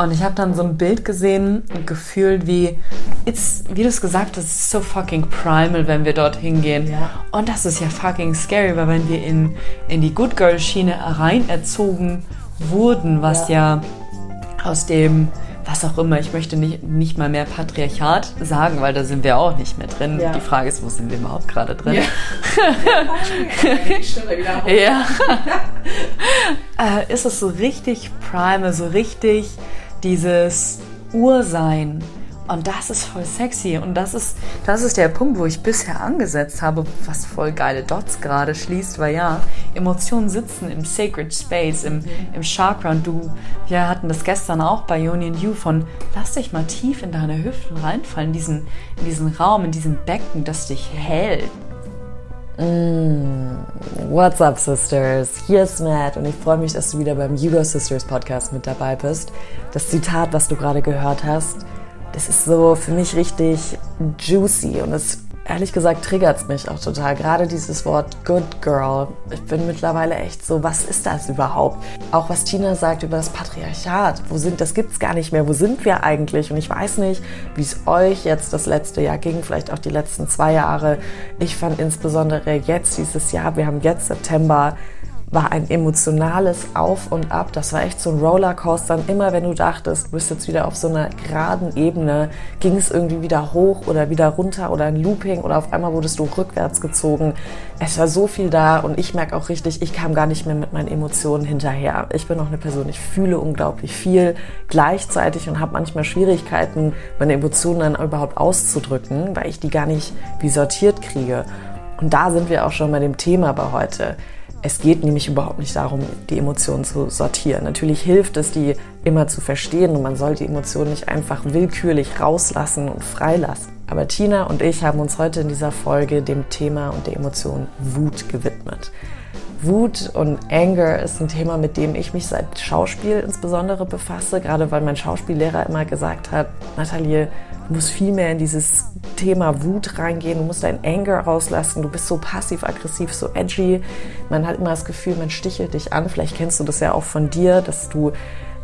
Und ich habe dann so ein Bild gesehen und gefühlt, wie, it's, wie du es gesagt hast, it's so fucking primal, wenn wir dort hingehen. Ja. Und das ist ja fucking scary, weil wenn wir in, in die Good Girl Schiene rein erzogen wurden, was ja, aus dem, was auch immer, ich möchte nicht, nicht mal mehr Patriarchat sagen, weil da sind wir auch nicht mehr drin. Ja. Die Frage ist, wo sind wir überhaupt gerade drin? Ja. Ja. äh, ist es so richtig primal, so richtig dieses Ursein. Und das ist voll sexy. Und das ist, das ist der Punkt, wo ich bisher angesetzt habe, was voll geile Dots gerade schließt, weil ja, Emotionen sitzen im Sacred Space, im, im Chakra. Und du, wir hatten das gestern auch bei Union You von, lass dich mal tief in deine Hüften reinfallen, in diesen, in diesen Raum, in diesem Becken, das dich hält. What's up, Sisters? Hier ist Matt und ich freue mich, dass du wieder beim Hugo Sisters Podcast mit dabei bist. Das Zitat, was du gerade gehört hast, das ist so für mich richtig juicy und es ehrlich gesagt triggert es mich auch total. Gerade dieses Wort Good Girl. Ich bin mittlerweile echt so, was ist das überhaupt? Auch was Tina sagt über das Patriarchat. Wo sind, das gibt's gar nicht mehr. Wo sind wir eigentlich? Und ich weiß nicht, wie es euch jetzt das letzte Jahr ging, vielleicht auch die letzten zwei Jahre. Ich fand insbesondere jetzt dieses Jahr, wir haben jetzt September, war ein emotionales Auf und Ab. Das war echt so ein Rollercoaster. Immer wenn du dachtest, du bist jetzt wieder auf so einer geraden Ebene, ging es irgendwie wieder hoch oder wieder runter oder ein Looping oder auf einmal wurdest du rückwärts gezogen. Es war so viel da und ich merke auch richtig, ich kam gar nicht mehr mit meinen Emotionen hinterher. Ich bin auch eine Person, ich fühle unglaublich viel gleichzeitig und habe manchmal Schwierigkeiten, meine Emotionen dann überhaupt auszudrücken, weil ich die gar nicht wie sortiert kriege. Und da sind wir auch schon bei dem Thema bei heute. Es geht nämlich überhaupt nicht darum, die Emotionen zu sortieren. Natürlich hilft es, die immer zu verstehen und man soll die Emotionen nicht einfach willkürlich rauslassen und freilassen. Aber Tina und ich haben uns heute in dieser Folge dem Thema und der Emotion Wut gewidmet. Wut und Anger ist ein Thema, mit dem ich mich seit Schauspiel insbesondere befasse, gerade weil mein Schauspiellehrer immer gesagt hat, Nathalie, du musst viel mehr in dieses Thema Wut reingehen, du musst dein Anger rauslassen, du bist so passiv-aggressiv, so edgy. Man hat immer das Gefühl, man stichelt dich an. Vielleicht kennst du das ja auch von dir, dass du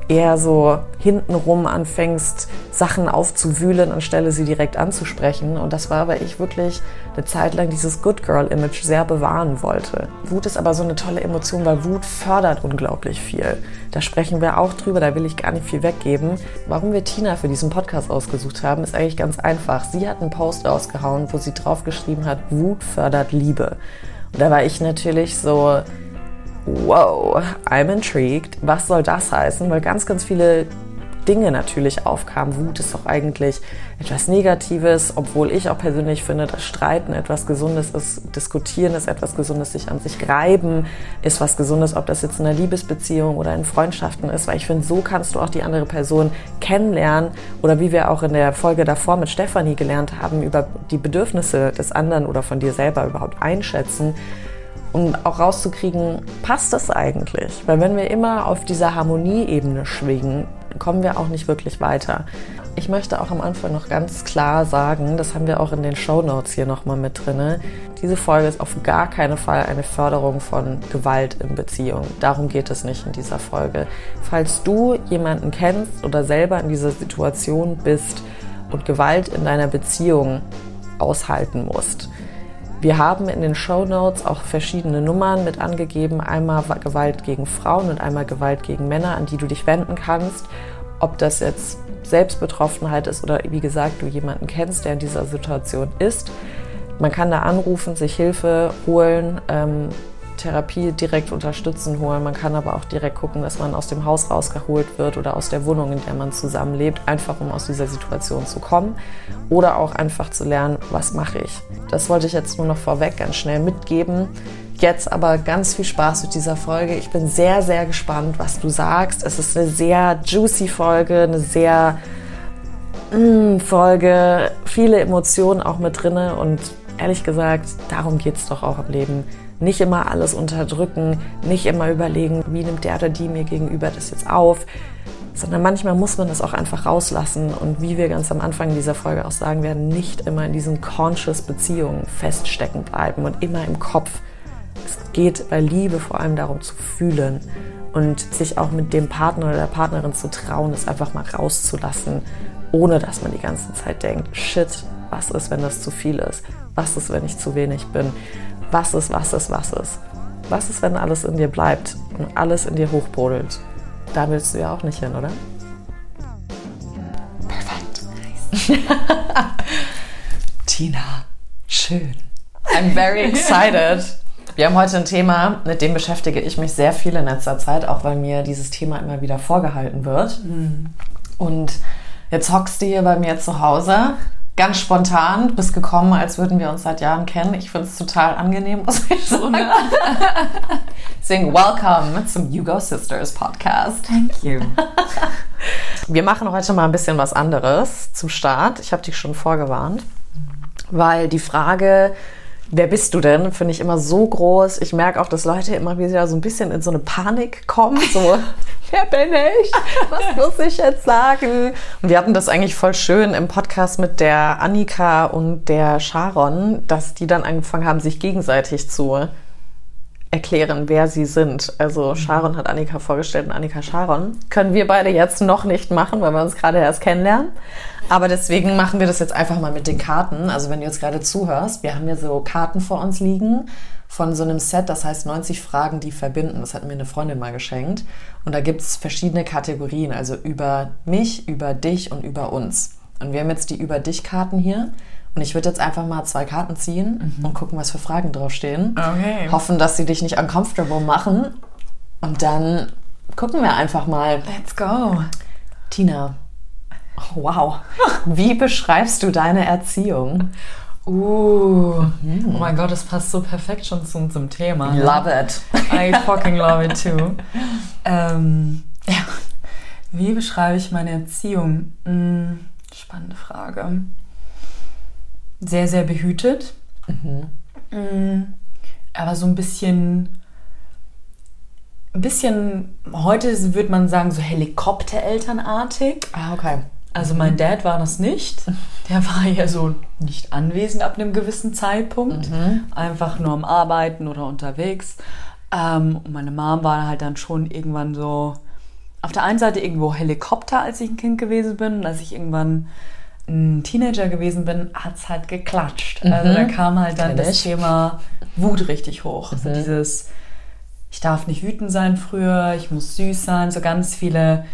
eher so hintenrum anfängst, Sachen aufzuwühlen, anstelle sie direkt anzusprechen. Und das war, weil ich wirklich eine Zeit lang dieses Good Girl-Image sehr bewahren wollte. Wut ist aber so eine tolle Emotion, weil Wut fördert unglaublich viel. Da sprechen wir auch drüber, da will ich gar nicht viel weggeben. Warum wir Tina für diesen Podcast ausgesucht haben, ist eigentlich ganz einfach. Sie hat einen Post rausgehauen, wo sie draufgeschrieben hat, Wut fördert Liebe. Und da war ich natürlich so, wow, I'm intrigued. Was soll das heißen? Weil ganz, ganz viele Dinge natürlich aufkamen. Wut ist doch eigentlich etwas Negatives, obwohl ich auch persönlich finde, dass Streiten etwas Gesundes ist, Diskutieren ist etwas Gesundes, sich an sich reiben ist was Gesundes, ob das jetzt in einer Liebesbeziehung oder in Freundschaften ist, weil ich finde, so kannst du auch die andere Person kennenlernen oder wie wir auch in der Folge davor mit Stefanie gelernt haben, über die Bedürfnisse des anderen oder von dir selber überhaupt einschätzen um auch rauszukriegen, passt das eigentlich? Weil wenn wir immer auf dieser Harmonieebene schwingen, kommen wir auch nicht wirklich weiter. Ich möchte auch am Anfang noch ganz klar sagen, das haben wir auch in den Show Notes hier nochmal mit drin. Diese Folge ist auf gar keinen Fall eine Förderung von Gewalt in Beziehungen. Darum geht es nicht in dieser Folge. Falls du jemanden kennst oder selber in dieser Situation bist und Gewalt in deiner Beziehung aushalten musst, wir haben in den Show Notes auch verschiedene Nummern mit angegeben. Einmal Gewalt gegen Frauen und einmal Gewalt gegen Männer, an die du dich wenden kannst. Ob das jetzt Selbstbetroffenheit ist oder wie gesagt, du jemanden kennst, der in dieser Situation ist. Man kann da anrufen, sich Hilfe holen, ähm, Therapie direkt unterstützen holen. Man kann aber auch direkt gucken, dass man aus dem Haus rausgeholt wird oder aus der Wohnung, in der man zusammenlebt, einfach um aus dieser Situation zu kommen oder auch einfach zu lernen, was mache ich. Das wollte ich jetzt nur noch vorweg ganz schnell mitgeben. Jetzt aber ganz viel Spaß mit dieser Folge. Ich bin sehr, sehr gespannt, was du sagst. Es ist eine sehr juicy Folge, eine sehr mm, Folge, viele Emotionen auch mit drinne und ehrlich gesagt, darum geht es doch auch im Leben nicht immer alles unterdrücken, nicht immer überlegen, wie nimmt der oder die mir gegenüber das jetzt auf, sondern manchmal muss man das auch einfach rauslassen und wie wir ganz am Anfang dieser Folge auch sagen werden, nicht immer in diesen conscious Beziehungen feststecken bleiben und immer im Kopf. Es geht bei Liebe vor allem darum zu fühlen und sich auch mit dem Partner oder der Partnerin zu trauen, es einfach mal rauszulassen, ohne dass man die ganze Zeit denkt, shit, was ist, wenn das zu viel ist? Was ist, wenn ich zu wenig bin? Was ist, was ist, was ist? Was ist, wenn alles in dir bleibt und alles in dir hochbrodelt? Da willst du ja auch nicht hin, oder? Perfekt. Tina, schön. I'm very excited. Wir haben heute ein Thema, mit dem beschäftige ich mich sehr viel in letzter Zeit, auch weil mir dieses Thema immer wieder vorgehalten wird. Und jetzt hockst du hier bei mir zu Hause, ganz spontan, bist gekommen, als würden wir uns seit Jahren kennen. Ich finde es total angenehm, muss ich sagen. Deswegen, welcome zum You Go Sisters Podcast. Thank you. Wir machen heute mal ein bisschen was anderes zum Start. Ich habe dich schon vorgewarnt, weil die Frage, wer bist du denn, finde ich immer so groß. Ich merke auch, dass Leute immer wieder so ein bisschen in so eine Panik kommen. So, wer bin ich? Was muss ich jetzt sagen? Und wir hatten das eigentlich voll schön im Podcast mit der Annika und der Sharon, dass die dann angefangen haben, sich gegenseitig zu erklären, wer sie sind. Also Sharon hat Annika vorgestellt und Annika Sharon. Können wir beide jetzt noch nicht machen, weil wir uns gerade erst kennenlernen. Aber deswegen machen wir das jetzt einfach mal mit den Karten. Also wenn du jetzt gerade zuhörst, wir haben hier so Karten vor uns liegen von so einem Set, das heißt 90 Fragen, die verbinden. Das hat mir eine Freundin mal geschenkt. Und da gibt es verschiedene Kategorien, also über mich, über dich und über uns. Und wir haben jetzt die Über dich-Karten hier. Und ich würde jetzt einfach mal zwei Karten ziehen und gucken, was für Fragen draufstehen. Okay. Hoffen, dass sie dich nicht uncomfortable machen. Und dann gucken wir einfach mal. Let's go. Tina, wow. Wie beschreibst du deine Erziehung? Uh, oh mein Gott, das passt so perfekt schon zu unserem Thema. ne? Love it. I fucking love it too. Ähm, ja. Wie beschreibe ich meine Erziehung? Hm, spannende Frage. Sehr, sehr behütet. Hm, aber so ein bisschen, ein bisschen, heute würde man sagen, so Helikopterelternartig. Ah, okay. Also mein Dad war das nicht. Der war ja so nicht anwesend ab einem gewissen Zeitpunkt. Einfach nur am Arbeiten oder unterwegs. Ähm, und meine Mom war halt dann schon irgendwann so auf der einen Seite irgendwo Helikopter, als ich ein Kind gewesen bin. Und als ich irgendwann ein Teenager gewesen bin, hat es halt geklatscht. Also da kam halt dann das. Thema Wut richtig hoch. Also dieses, ich darf nicht wütend sein früher, ich muss süß sein, so ganz viele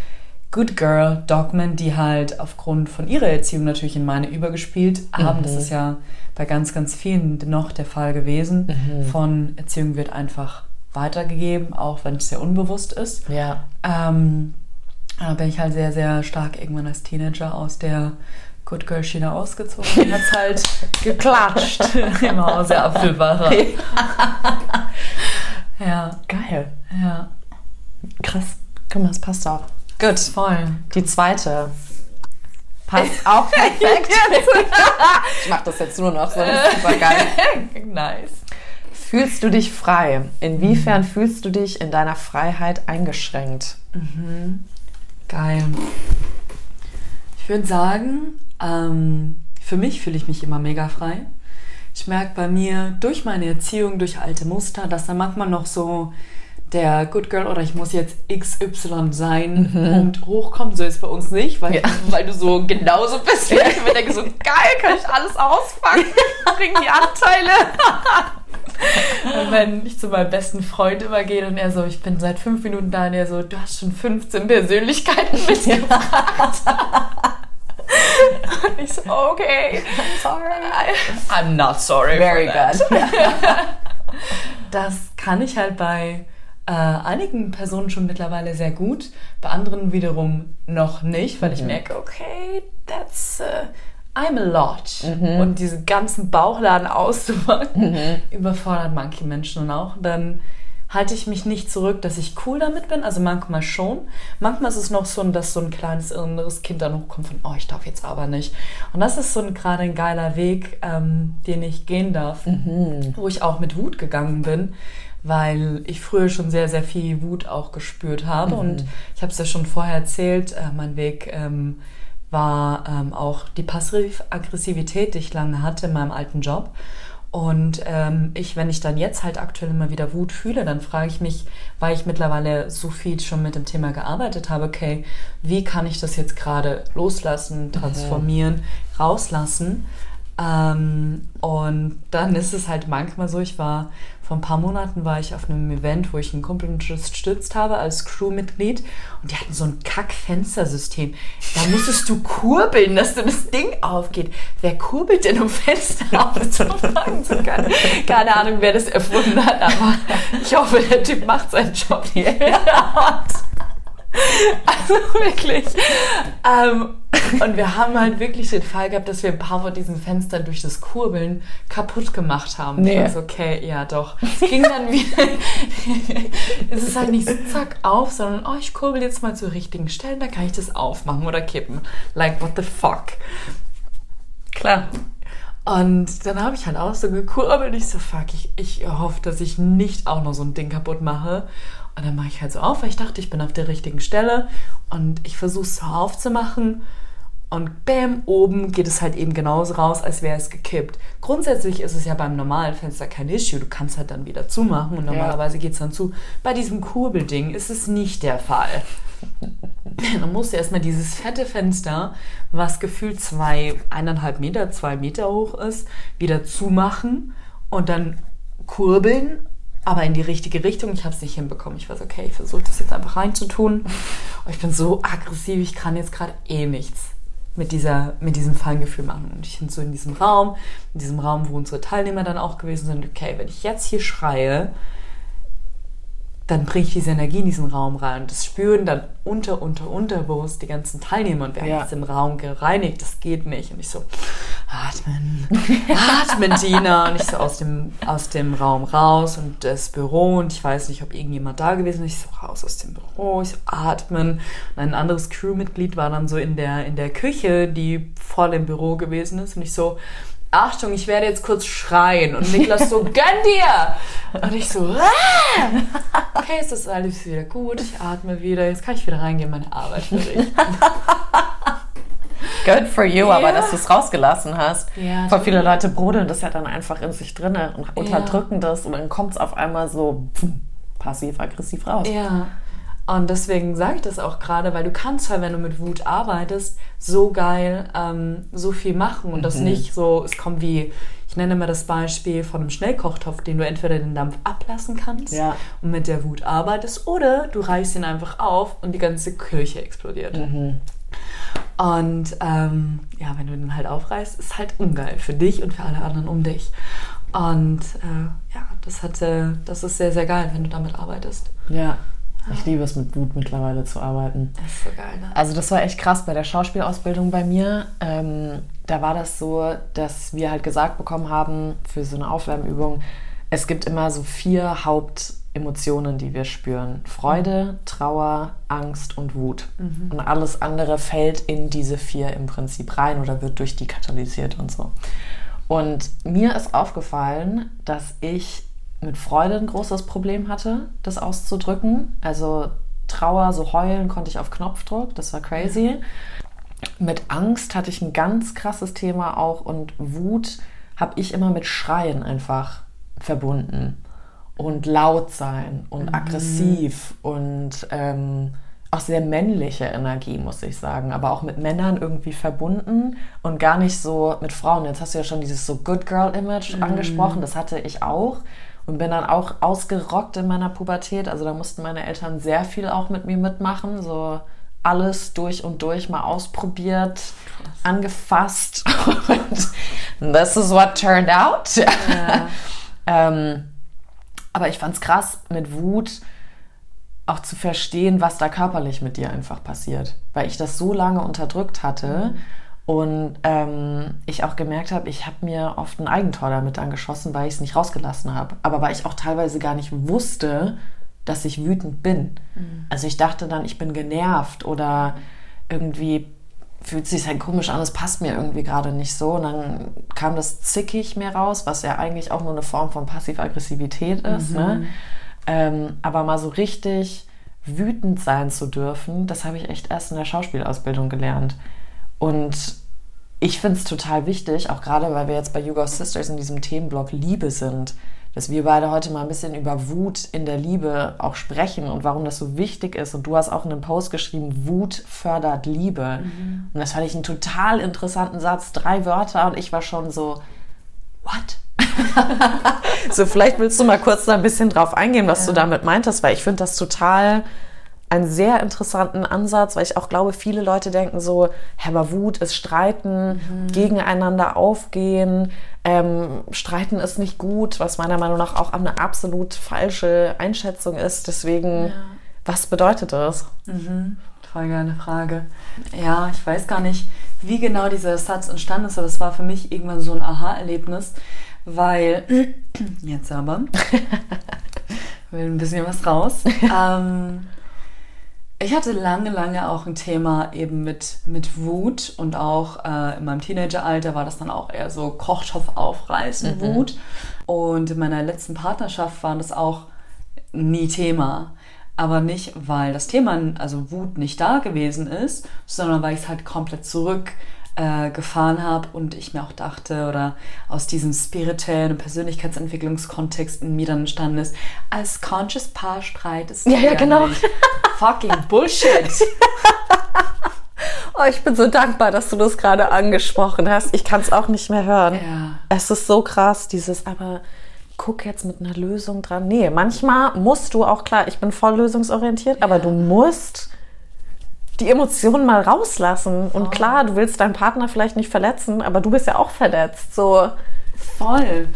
Good Girl Dogmen, die halt aufgrund von ihrer Erziehung natürlich in meine übergespielt haben. Das ist ja bei ganz, ganz vielen dennoch der Fall gewesen. Von Erziehung wird einfach weitergegeben, auch wenn es sehr unbewusst ist. Ja. Ähm, da bin ich halt sehr, sehr stark irgendwann als Teenager aus der Good Girl Schiene ausgezogen und hat halt geklatscht im Hause Apfelbacher. ja, Geil. ja. Krass. Guck mal, das passt auch. Gut, voll. Die zweite. Passt auch perfekt. ich mach das jetzt nur noch so. Das ist super geil. nice. Fühlst du dich frei? Inwiefern fühlst du dich in deiner Freiheit eingeschränkt? Geil. Ich würde sagen, ähm, für mich fühle ich mich immer mega frei. Ich merke bei mir durch meine Erziehung, durch alte Muster, dass da manchmal noch so der Good Girl oder ich muss jetzt XY sein Punkt hochkommt. So ist es bei uns nicht, weil, Ja. weil du so genauso bist. wie Ich Ich mir denke so, geil, kann ich alles auspacken, bring die Anteile. Und wenn ich zu meinem besten Freund immer gehe und er so, ich bin seit fünf Minuten da und er so, du hast schon 15 Persönlichkeiten mitgebracht. und ich so, okay. Sorry. I'm not sorry Very good. Das kann ich halt bei äh, einigen Personen schon mittlerweile sehr gut, bei anderen wiederum noch nicht, weil ich merke, okay, that's uh, I'm a lot. Und diesen ganzen Bauchladen auszupacken, überfordert manche Menschen und auch. Dann halte ich mich nicht zurück, dass ich cool damit bin. Also manchmal schon. Manchmal ist es noch so, dass so ein kleines inneres Kind dann hochkommt von, oh, ich darf jetzt aber nicht. Und das ist so ein, gerade ein geiler Weg, ähm, den ich gehen darf, wo ich auch mit Wut gegangen bin, weil ich früher schon sehr, sehr viel Wut auch gespürt habe. Und ich habe es ja schon vorher erzählt, äh, mein Weg ähm, war ähm, auch die Passiv-Aggressivität, die ich lange hatte in meinem alten Job. Und ähm, ich, wenn ich dann jetzt halt aktuell immer wieder Wut fühle, dann frage ich mich, weil ich mittlerweile so viel schon mit dem Thema gearbeitet habe, okay, wie kann ich das jetzt gerade loslassen, transformieren, mhm. rauslassen? Ähm, und dann ist es halt manchmal so, ich war vor ein paar Monaten war ich auf einem Event, wo ich einen Kumpel unterstützt habe als Crewmitglied und die hatten so ein Kack-Fenstersystem. Da musstest du kurbeln, dass du das Ding aufgeht. Wer kurbelt denn, um Fenster aufzufangen zu können? Keine Ahnung, wer das erfunden hat, aber ich hoffe, der Typ macht seinen Job hier. Also wirklich. Ähm, und wir haben halt wirklich den Fall gehabt, dass wir ein paar von diesen Fenstern durch das Kurbeln kaputt gemacht haben. Nee. Also okay, ja doch. Es ging dann wieder. es ist halt nicht so zack auf, sondern oh, ich kurbel jetzt mal zur richtigen Stelle, da kann ich das aufmachen oder kippen. Like, what the fuck? Klar. Und dann habe ich halt auch so gekurbelt. Ich so, fuck, ich, ich hoffe, dass ich nicht auch noch so ein Ding kaputt mache. Und dann mache ich halt so auf, weil ich dachte, ich bin auf der richtigen Stelle. Und ich versuche es so aufzumachen. Und bam, oben geht es halt eben genauso raus, als wäre es gekippt. Grundsätzlich ist es ja beim normalen Fenster kein Issue. Du kannst halt dann wieder zumachen und normalerweise ja. geht es dann zu. Bei diesem Kurbelding ist es nicht der Fall. dann musst du erstmal dieses fette Fenster, was gefühlt zwei, eineinhalb Meter, zwei Meter hoch ist, wieder zumachen und dann kurbeln, aber in die richtige Richtung. Ich habe es nicht hinbekommen. Ich weiß, okay, ich versuche das jetzt einfach reinzutun. Und ich bin so aggressiv, ich kann jetzt gerade eh nichts mit, dieser, mit diesem Feingefühl machen. Und ich bin so in diesem Raum, in diesem Raum, wo unsere Teilnehmer dann auch gewesen sind, okay, wenn ich jetzt hier schreie, dann bringe ich diese Energie in diesen Raum rein. Und das spüren dann unter, unter, unterbewusst die ganzen Teilnehmer und wir ja. jetzt den Raum gereinigt, das geht nicht. Und ich so, atmen, atmen, Dina. Und ich so aus dem, aus dem Raum raus und das Büro und ich weiß nicht, ob irgendjemand da gewesen ist. Ich so raus aus dem Büro, ich so atmen. Und ein anderes Crewmitglied war dann so in der, in der Küche, die vor dem Büro gewesen ist. Und ich so, Achtung, ich werde jetzt kurz schreien. Und Niklas so, gönn dir! Und ich so, ah! okay, ist das alles wieder gut, ich atme wieder, jetzt kann ich wieder reingehen, meine Arbeit verrichten. Good for you, ja. aber dass du es rausgelassen hast. Ja, Voll viele Leute brodeln das ja dann einfach in sich drin und unterdrücken ja. das und dann kommt es auf einmal so passiv-aggressiv raus. Ja. Und deswegen sage ich das auch gerade, weil du kannst halt, wenn du mit Wut arbeitest, so geil ähm, so viel machen und mhm. das nicht so, es kommt wie, ich nenne mal das Beispiel von einem Schnellkochtopf, den du entweder den Dampf ablassen kannst ja. und mit der Wut arbeitest oder du reißt ihn einfach auf und die ganze Kirche explodiert. Mhm. Und ähm, ja, wenn du den halt aufreißt, ist halt ungeil für dich und für alle anderen um dich. Und äh, ja, das hatte, das ist sehr, sehr geil, wenn du damit arbeitest. Ja. Ich liebe es, mit Wut mittlerweile zu arbeiten. Das ist so geil, ne? Also das war echt krass bei der Schauspielausbildung bei mir. Ähm, da war das so, dass wir halt gesagt bekommen haben für so eine Aufwärmübung, es gibt immer so vier Hauptemotionen, die wir spüren. Freude, Trauer, Angst und Wut. Mhm. Und alles andere fällt in diese vier im Prinzip rein oder wird durch die katalysiert und so. Und mir ist aufgefallen, dass ich mit Freude ein großes Problem hatte, das auszudrücken. Also Trauer, so heulen konnte ich auf Knopfdruck, das war crazy. Mit Angst hatte ich ein ganz krasses Thema auch und Wut habe ich immer mit Schreien einfach verbunden und laut sein und mhm. aggressiv und ähm, auch sehr männliche Energie, muss ich sagen, aber auch mit Männern irgendwie verbunden und gar nicht so mit Frauen. Jetzt hast du ja schon dieses so Good Girl Image mhm. angesprochen, das hatte ich auch und bin dann auch ausgerockt in meiner Pubertät. Also da mussten meine Eltern sehr viel auch mit mir mitmachen, so alles durch und durch mal ausprobiert, angefasst und this is what turned out. Ja. ähm, aber ich fand es krass, mit Wut auch zu verstehen, was da körperlich mit dir einfach passiert, weil ich das so lange unterdrückt hatte. Mhm und ähm, ich auch gemerkt habe, ich habe mir oft ein Eigentor damit angeschossen, weil ich es nicht rausgelassen habe. Aber weil ich auch teilweise gar nicht wusste, dass ich wütend bin. Mhm. Also ich dachte dann, ich bin genervt oder irgendwie fühlt sich halt komisch an, es passt mir irgendwie gerade nicht so. Und dann kam das zickig mir raus, was ja eigentlich auch nur eine Form von Passiv-Aggressivität ist. Mhm. Ne? Ähm, aber mal so richtig wütend sein zu dürfen, das habe ich echt erst in der Schauspielausbildung gelernt. Und ich finde es total wichtig, auch gerade weil wir jetzt bei Yoga Sisters in diesem Themenblock Liebe sind, dass wir beide heute mal ein bisschen über Wut in der Liebe auch sprechen und warum das so wichtig ist. Und du hast auch in einem Post geschrieben, Wut fördert Liebe. Mhm. Und das fand ich einen total interessanten Satz, drei Wörter und ich war schon so, what? so, vielleicht willst du mal kurz da ein bisschen drauf eingehen, was ja. du damit meintest, weil ich finde das total einen sehr interessanten Ansatz, weil ich auch glaube, viele Leute denken so, aber Wut ist Streiten, mhm. gegeneinander aufgehen, ähm, Streiten ist nicht gut, was meiner Meinung nach auch eine absolut falsche Einschätzung ist. Deswegen, ja. was bedeutet das? Mhm. Voll geile Frage. Ja, ich weiß gar nicht, wie genau dieser Satz entstanden ist, aber es war für mich irgendwann so ein Aha-Erlebnis, weil jetzt aber will ein bisschen was raus. ähm, ich hatte lange, lange auch ein Thema eben mit, mit Wut und auch äh, in meinem Teenageralter war das dann auch eher so Kochtopf aufreißen, mhm. Wut. Und in meiner letzten Partnerschaft war das auch nie Thema. Aber nicht, weil das Thema, also Wut, nicht da gewesen ist, sondern weil ich es halt komplett zurück äh, gefahren habe und ich mir auch dachte oder aus diesem spirituellen Persönlichkeitsentwicklungskontext in mir dann entstanden ist, als conscious Paar streitest du ja, ja, genau. Fucking Bullshit. Oh, ich bin so dankbar, dass du das gerade angesprochen hast. Ich kann es auch nicht mehr hören. Ja. Es ist so krass, dieses, aber guck jetzt mit einer Lösung dran. Nee, manchmal musst du auch, klar, ich bin voll lösungsorientiert, ja. aber du musst die Emotionen mal rauslassen. Und oh. klar, du willst deinen Partner vielleicht nicht verletzen, aber du bist ja auch verletzt. So. Voll.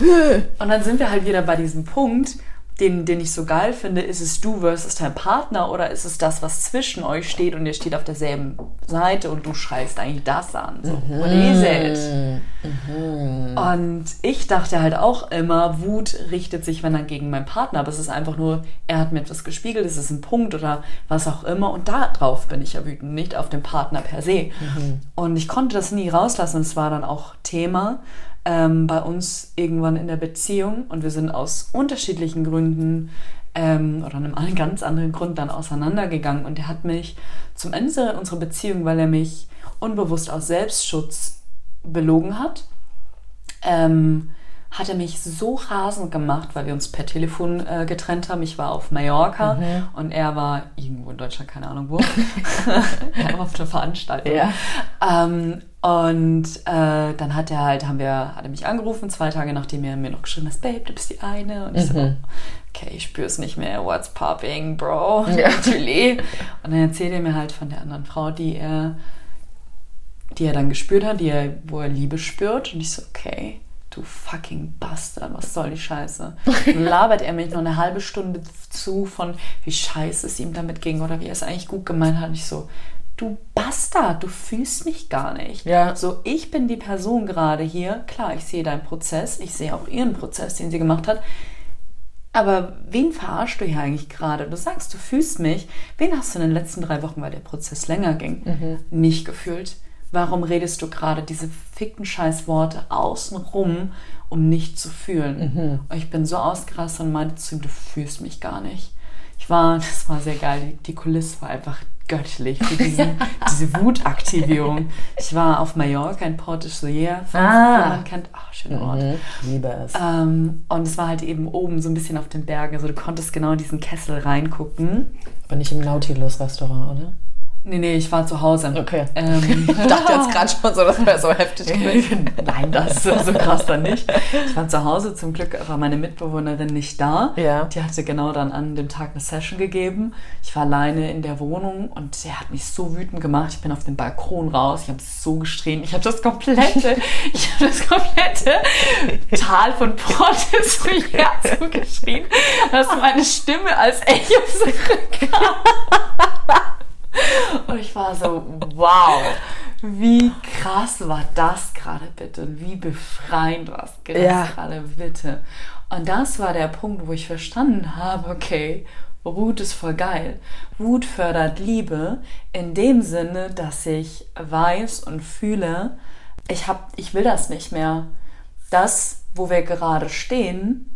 Und dann sind wir halt wieder bei diesem Punkt, den, den ich so geil finde, ist es du versus dein Partner oder ist es das, was zwischen euch steht und ihr steht auf derselben Seite und du schreist eigentlich das an? So, mhm. what is it? Mhm. Und ich dachte halt auch immer, Wut richtet sich, wenn dann gegen meinen Partner, aber es ist einfach nur, er hat mir etwas gespiegelt, es ist ein Punkt oder was auch immer und darauf bin ich ja wütend, nicht auf den Partner per se. Mhm. Und ich konnte das nie rauslassen, es war dann auch Thema ähm, bei uns irgendwann in der Beziehung. Und wir sind aus unterschiedlichen Gründen ähm, oder einem ganz anderen Grund dann auseinandergegangen. Und er hat mich zum Ende unserer Beziehung, weil er mich unbewusst aus Selbstschutz belogen hat, ähm, hat er mich so rasend gemacht, weil wir uns per Telefon äh, getrennt haben. Ich war auf Mallorca mhm. und er war irgendwo in Deutschland, keine Ahnung wo. er war auf einer Veranstaltung. Ja. Ähm, und äh, dann hat er halt, haben wir, hat er mich angerufen, zwei Tage nachdem er mir noch geschrieben hat, Babe, du bist die eine. Und ich mhm. so, okay, ich spüre es nicht mehr, what's popping, bro? Ja. Natürlich. Und dann erzählt er mir halt von der anderen Frau, die er, die er dann gespürt hat, die er, wo er Liebe spürt. Und ich so, okay du fucking Bastard, was soll die Scheiße? Dann labert er mich noch eine halbe Stunde zu von, wie scheiße es ihm damit ging oder wie er es eigentlich gut gemeint hat. Und ich so, du Bastard, du fühlst mich gar nicht. Ja. So, ich bin die Person gerade hier. Klar, ich sehe deinen Prozess, ich sehe auch ihren Prozess, den sie gemacht hat. Aber wen verarschst du hier eigentlich gerade? Du sagst, du fühlst mich. Wen hast du in den letzten drei Wochen, weil der Prozess länger ging, mhm. nicht gefühlt? Warum redest du gerade diese fickten Scheißworte außenrum, um nicht zu fühlen? Mhm. ich bin so ausgerastet und meinte zu ihm, du fühlst mich gar nicht. Ich war, das war sehr geil, die, die Kulisse war einfach göttlich für diesen, diese Wutaktivierung. Ich war auf Mallorca in Port de Soler, falls ah. man kennt. Ach, schöner Ort. Mhm, liebe es. Ähm, und es war halt eben oben so ein bisschen auf den Bergen. Also du konntest genau in diesen Kessel reingucken. Aber nicht im Nautilus-Restaurant, oder? Nee, nee, ich war zu Hause. Okay. Ähm, ich dachte jetzt gerade schon so, das wäre so heftig gewesen. Nein, das ist so krass dann nicht. Ich war zu Hause, zum Glück war meine Mitbewohnerin nicht da. Ja. Die hatte genau dann an dem Tag eine Session gegeben. Ich war alleine in der Wohnung und sie hat mich so wütend gemacht. Ich bin auf den Balkon raus, ich habe so gestrien. Ich habe das komplette, ich habe das komplette Tal von Portes so geschrien, dass meine Stimme als Echo zurückkam. Und ich war so, wow, wie krass war das gerade bitte und wie befreiend war es ja. gerade bitte. Und das war der Punkt, wo ich verstanden habe, okay, Wut ist voll geil. Wut fördert Liebe in dem Sinne, dass ich weiß und fühle, ich, hab, ich will das nicht mehr. Das, wo wir gerade stehen,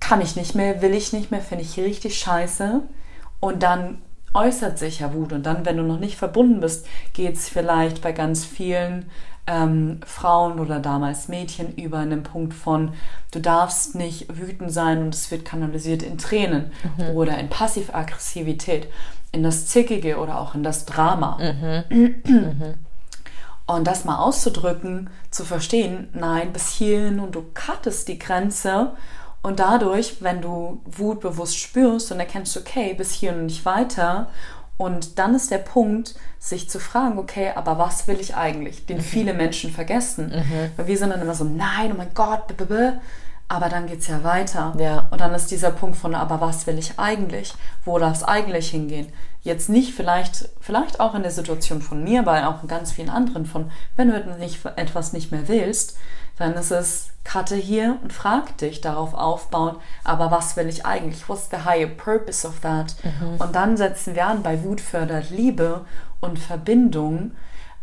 kann ich nicht mehr, will ich nicht mehr, finde ich richtig scheiße. Und dann äußert sich ja Wut. Und dann, wenn du noch nicht verbunden bist, geht es vielleicht bei ganz vielen ähm, Frauen oder damals Mädchen über einen Punkt von, du darfst nicht wütend sein und es wird kanalisiert in Tränen mhm. oder in Passivaggressivität, in das Zickige oder auch in das Drama. Mhm. mhm. Und das mal auszudrücken, zu verstehen, nein, bis hierhin und du cuttest die Grenze und dadurch, wenn du Wut bewusst spürst und erkennst, okay, bis hier und nicht weiter und dann ist der Punkt, sich zu fragen, okay, aber was will ich eigentlich? Den mhm. viele Menschen vergessen. Mhm. Weil wir sind dann immer so, nein, oh mein Gott, b -b -b. aber dann geht es ja weiter. Ja. Und dann ist dieser Punkt von, aber was will ich eigentlich? Wo darf es eigentlich hingehen? Jetzt nicht vielleicht, vielleicht auch in der Situation von mir, aber auch in ganz vielen anderen von, wenn du etwas nicht mehr willst, dann ist es, cutte hier und frag dich darauf aufbauen, aber was will ich eigentlich? What's the higher purpose of that? Mhm. Und dann setzen wir an, bei Wut fördert Liebe und Verbindung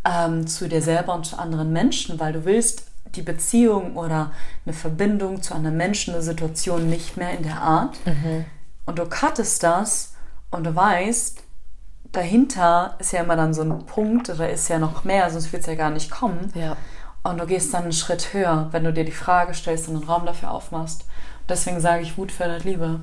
ähm, zu dir selber und zu anderen Menschen, weil du willst die Beziehung oder eine Verbindung zu einem Menschen, eine Situation nicht mehr in der Art. Mhm. Und du cuttest das und du weißt, dahinter ist ja immer dann so ein Punkt, oder ist ja noch mehr, sonst wird es ja gar nicht kommen. Ja. Und du gehst dann einen Schritt höher, wenn du dir die Frage stellst und einen Raum dafür aufmachst. Und deswegen sage ich, Wut fördert Liebe.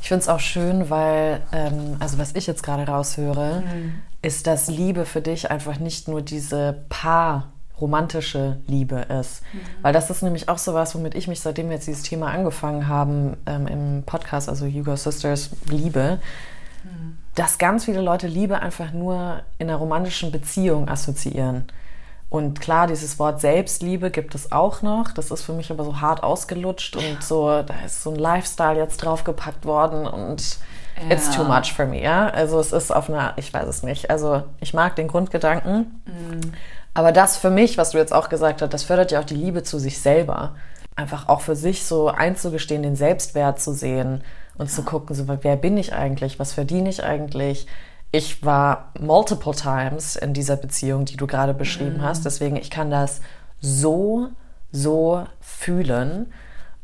Ich finde es auch schön, weil, ähm, also was ich jetzt gerade raushöre, mhm. ist, dass Liebe für dich einfach nicht nur diese Paar romantische Liebe ist. Mhm. Weil das ist nämlich auch so was, womit ich mich, seitdem wir jetzt dieses Thema angefangen haben, ähm, im Podcast, also Hugo Sisters Liebe, mhm. dass ganz viele Leute Liebe einfach nur in einer romantischen Beziehung assoziieren. Und klar, dieses Wort Selbstliebe gibt es auch noch. Das ist für mich aber so hart ausgelutscht und so, da ist so ein Lifestyle jetzt draufgepackt worden und ja. it's too much for me, ja. Also es ist auf einer, ich weiß es nicht. Also ich mag den Grundgedanken. Mhm. Aber das für mich, was du jetzt auch gesagt hast, das fördert ja auch die Liebe zu sich selber. Einfach auch für sich so einzugestehen, den Selbstwert zu sehen und ja. zu gucken, so, wer bin ich eigentlich? Was verdiene ich eigentlich? Ich war multiple times in dieser Beziehung, die du gerade beschrieben mhm. hast. Deswegen, ich kann das so, so fühlen.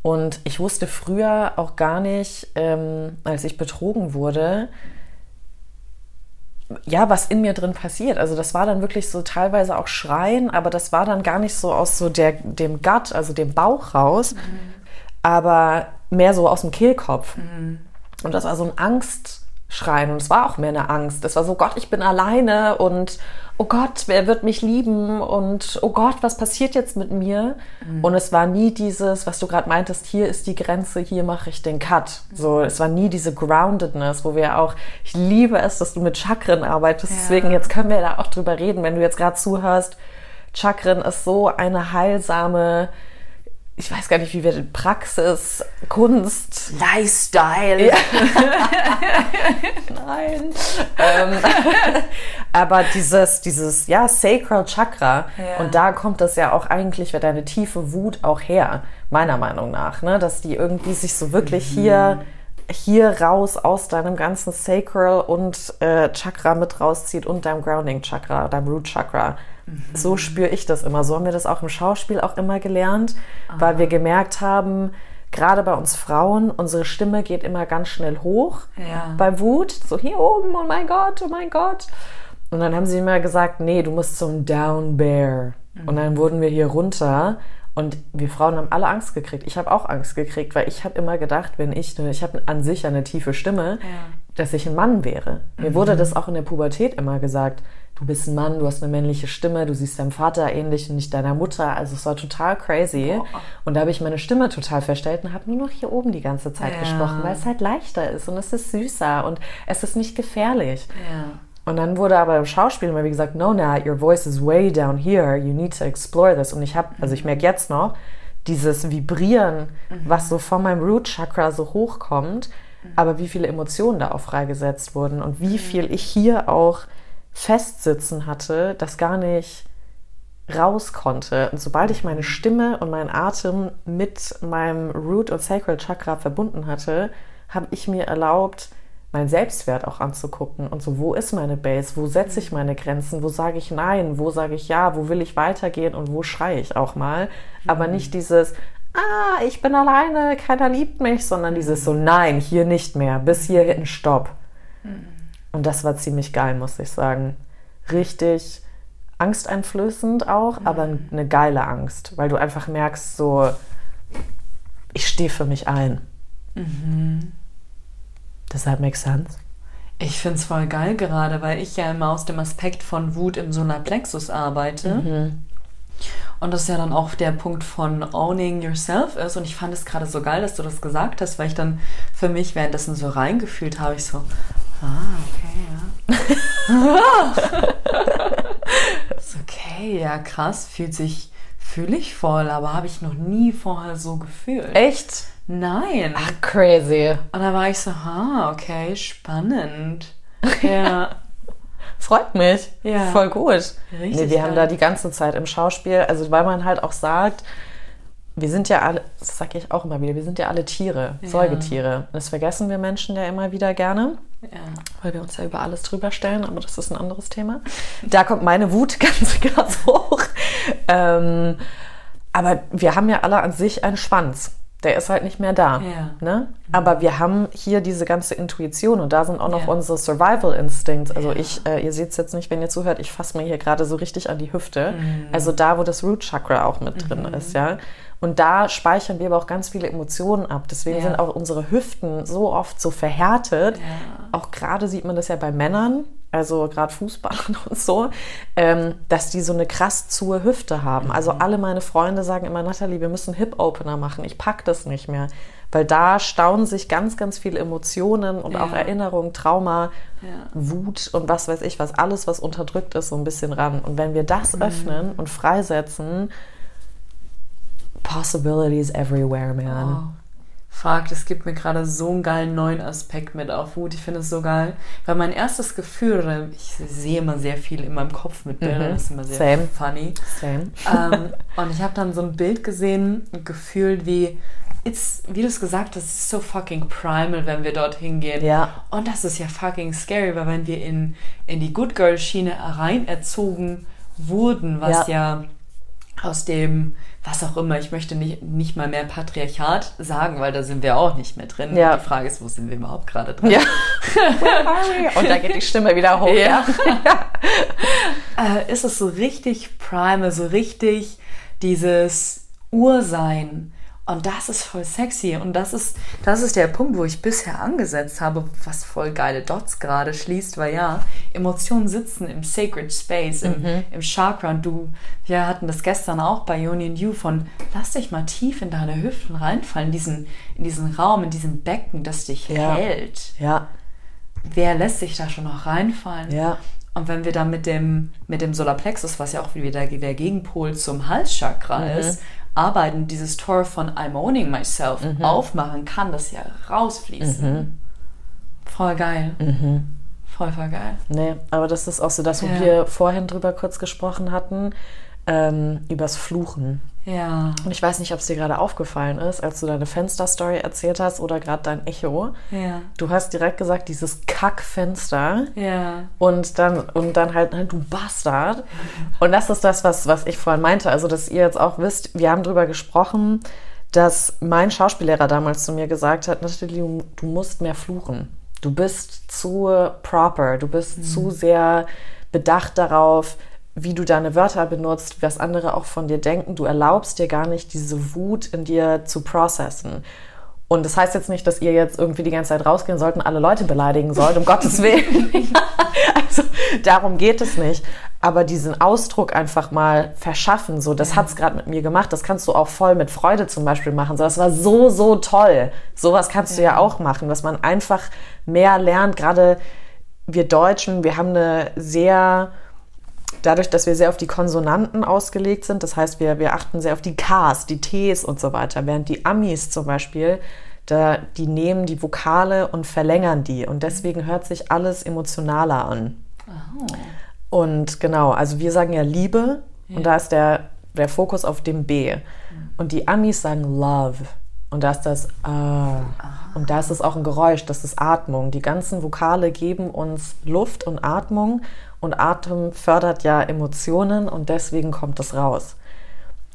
Und ich wusste früher auch gar nicht, ähm, als ich betrogen wurde, ja, was in mir drin passiert. Also das war dann wirklich so teilweise auch Schreien, aber das war dann gar nicht so aus so der, dem Gut, also dem Bauch raus, mhm. aber mehr so aus dem Kehlkopf. Mhm. Und das war so ein Angst, schreien. Und es war auch mehr eine Angst. Es war so, Gott, ich bin alleine und oh Gott, wer wird mich lieben? Und oh Gott, was passiert jetzt mit mir? Mhm. Und es war nie dieses, was du gerade meintest, hier ist die Grenze, hier mache ich den Cut. So, es war nie diese Groundedness, wo wir auch, ich liebe es, dass du mit Chakren arbeitest. Ja. Deswegen, jetzt können wir da auch drüber reden, wenn du jetzt gerade zuhörst. Chakren ist so eine heilsame, ich weiß gar nicht, wie wir Praxis, Kunst, Lifestyle. Ja. Nein. ähm, aber dieses, dieses, ja, Sacral Chakra. Ja. Und da kommt das ja auch eigentlich, wird deine tiefe Wut auch her, meiner Meinung nach, ne? Dass die irgendwie sich so wirklich mhm. hier, hier raus aus deinem ganzen Sacral und äh, Chakra mit rauszieht und deinem Grounding Chakra, deinem Root Chakra so spüre ich das immer. So haben wir das auch im Schauspiel auch immer gelernt, Aha. weil wir gemerkt haben, gerade bei uns Frauen, unsere Stimme geht immer ganz schnell hoch ja. bei Wut. So hier oben, oh mein Gott, oh mein Gott. Und dann haben sie immer gesagt, nee, du musst zum Down Bear. Mhm. Und dann wurden wir hier runter und wir Frauen haben alle Angst gekriegt. Ich habe auch Angst gekriegt, weil ich habe immer gedacht, wenn ich, ich habe an sich eine tiefe Stimme, ja. dass ich ein Mann wäre. Mir mhm. wurde das auch in der Pubertät immer gesagt du bist ein Mann, du hast eine männliche Stimme, du siehst deinem Vater ähnlich und nicht deiner Mutter. Also es war total crazy. Oh. Und da habe ich meine Stimme total verstellt und habe nur noch hier oben die ganze Zeit ja. gesprochen, weil es halt leichter ist und es ist süßer und es ist nicht gefährlich. Ja. Und dann wurde aber im Schauspiel immer wie gesagt, no, Nat, your voice is way down here, you need to explore this. Und ich habe, also ich merke jetzt noch, dieses Vibrieren, mhm. was so von meinem Root Chakra so hochkommt, mhm. aber wie viele Emotionen da auch freigesetzt wurden und wie mhm. viel ich hier auch festsitzen hatte, das gar nicht raus konnte. Und sobald ich meine Stimme und meinen Atem mit meinem Root und Sacral Chakra verbunden hatte, habe ich mir erlaubt, meinen Selbstwert auch anzugucken. Und so, wo ist meine Base, wo setze ich meine Grenzen, wo sage ich nein, wo sage ich ja, wo will ich weitergehen? Und wo schreie ich auch mal, aber nicht dieses, ah, ich bin alleine, keiner liebt mich, sondern dieses so, nein, hier nicht mehr, bis hierhin, stopp. Und das war ziemlich geil, muss ich sagen. Richtig angsteinflößend auch, mhm. aber eine geile Angst, weil du einfach merkst, so, ich stehe für mich ein. Mhm. Deshalb makes sense. Ich finde es voll geil gerade, weil ich ja immer aus dem Aspekt von Wut im Solarplexus arbeite. Mhm. Und das ja dann auch der Punkt von owning yourself ist. Und ich fand es gerade so geil, dass du das gesagt hast, weil ich dann für mich währenddessen so reingefühlt habe, ich so, ah, okay, ja. ist okay, ja, krass, fühlt sich, fühle ich voll, aber habe ich noch nie vorher so gefühlt. Echt? Nein. Ach, crazy. Und da war ich so, ah, okay, spannend. Ja. Freut mich. Ja. Voll gut. Richtig. Nee, wir geil. haben da die ganze Zeit im Schauspiel, also weil man halt auch sagt, wir sind ja alle, das sage ich auch immer wieder, wir sind ja alle Tiere, ja. Säugetiere. Das vergessen wir Menschen ja immer wieder gerne, ja. weil wir uns ja über alles drüber stellen, aber das ist ein anderes Thema. Da kommt meine Wut ganz krass hoch. Ähm, aber wir haben ja alle an sich einen Schwanz der ist halt nicht mehr da. Ja. Ne? Aber wir haben hier diese ganze Intuition und da sind auch noch unsere Survival Instincts. Also ich, äh, ihr seht es jetzt nicht, wenn ihr zuhört, ich fasse mir hier gerade so richtig an die Hüfte. Mhm. Also da, wo das Root Chakra auch mit drin mhm. ist, ja. Und da speichern wir aber auch ganz viele Emotionen ab. Deswegen sind auch unsere Hüften so oft so verhärtet. Auch gerade sieht man das ja bei Männern also gerade Fußballern und so, ähm, dass die so eine krass zuhe Hüfte haben. Also mhm. alle meine Freunde sagen immer, Nathalie, wir müssen Hip-Opener machen. Ich pack das nicht mehr. Weil da stauen sich ganz, ganz viele Emotionen und ja. auch Erinnerungen, Trauma, ja. Wut und was weiß ich was, alles, was unterdrückt ist, so ein bisschen ran. Und wenn wir das mhm. öffnen und freisetzen, possibilities everywhere, man. Oh fragt, es gibt mir gerade so einen geilen neuen Aspekt mit auf Wut. Ich finde es so geil, weil mein erstes Gefühl, ich sehe immer sehr viel in meinem Kopf mit Bildern, mhm. das ist immer sehr Same. funny. Same. Ähm, und ich habe dann so ein Bild gesehen und gefühlt wie, it's, wie du es gesagt hast, es ist so fucking primal, wenn wir dorthin gehen. Ja. Und das ist ja fucking scary, weil wenn wir in, in die Good Girl Schiene rein erzogen wurden, was ja, ja aus dem was auch immer, ich möchte nicht, nicht mal mehr Patriarchat sagen, weil da sind wir auch nicht mehr drin. Ja. Die Frage ist, wo sind wir überhaupt gerade drin? Ja. Und da geht die Stimme wieder hoch. Ja. äh, ist es so richtig primal, so richtig dieses Ursein, und das ist voll sexy. Und das ist, das ist der Punkt, wo ich bisher angesetzt habe, was voll geile Dots gerade schließt, weil ja, Emotionen sitzen im Sacred Space, im, mhm. im Chakra. Und du, wir hatten das gestern auch bei Union You von, lass dich mal tief in deine Hüften reinfallen, in diesen, in diesen Raum, in diesem Becken, das dich ja. hält. Ja. Wer lässt sich da schon noch reinfallen? Ja. Und wenn wir dann mit dem, mit dem Solarplexus, was ja auch wieder der Gegenpol zum Halschakra mhm. ist, arbeiten, dieses Tor von I'm owning myself mhm. aufmachen, kann das ja rausfließen. Mhm. Voll geil. Mhm. Voll, voll geil. Nee, aber das ist auch so das, wo ja. wir vorhin drüber kurz gesprochen hatten, ähm, übers Fluchen. Ja. Und ich weiß nicht, ob es dir gerade aufgefallen ist, als du deine Fensterstory erzählt hast oder gerade dein Echo. Ja. Du hast direkt gesagt, dieses Kackfenster. Ja. Und dann, und dann halt, du Bastard. Und das ist das, was, was ich vorhin meinte. Also, dass ihr jetzt auch wisst, wir haben drüber gesprochen, dass mein Schauspiellehrer damals zu mir gesagt hat, Natalie, du musst mehr fluchen. Du bist zu proper, du bist mhm. zu sehr bedacht darauf, wie du deine Wörter benutzt, was andere auch von dir denken. Du erlaubst dir gar nicht, diese Wut in dir zu processen. Und das heißt jetzt nicht, dass ihr jetzt irgendwie die ganze Zeit rausgehen sollt und alle Leute beleidigen sollt, um Gottes Willen. also darum geht es nicht. Aber diesen Ausdruck einfach mal verschaffen, so, das hat es gerade mit mir gemacht. Das kannst du auch voll mit Freude zum Beispiel machen. So, das war so, so toll. Sowas kannst ja. du ja auch machen, dass man einfach mehr lernt. Gerade wir Deutschen, wir haben eine sehr dadurch, dass wir sehr auf die Konsonanten ausgelegt sind, das heißt, wir, wir achten sehr auf die Ks, die Ts und so weiter, während die Amis zum Beispiel, da, die nehmen die Vokale und verlängern die und deswegen hört sich alles emotionaler an. Oh. Und genau, also wir sagen ja Liebe ja. und da ist der, der Fokus auf dem B. Und die Amis sagen Love. Und da ist das ah. Und da ist es auch ein Geräusch, das ist Atmung. Die ganzen Vokale geben uns Luft und Atmung und Atem fördert ja Emotionen und deswegen kommt es raus.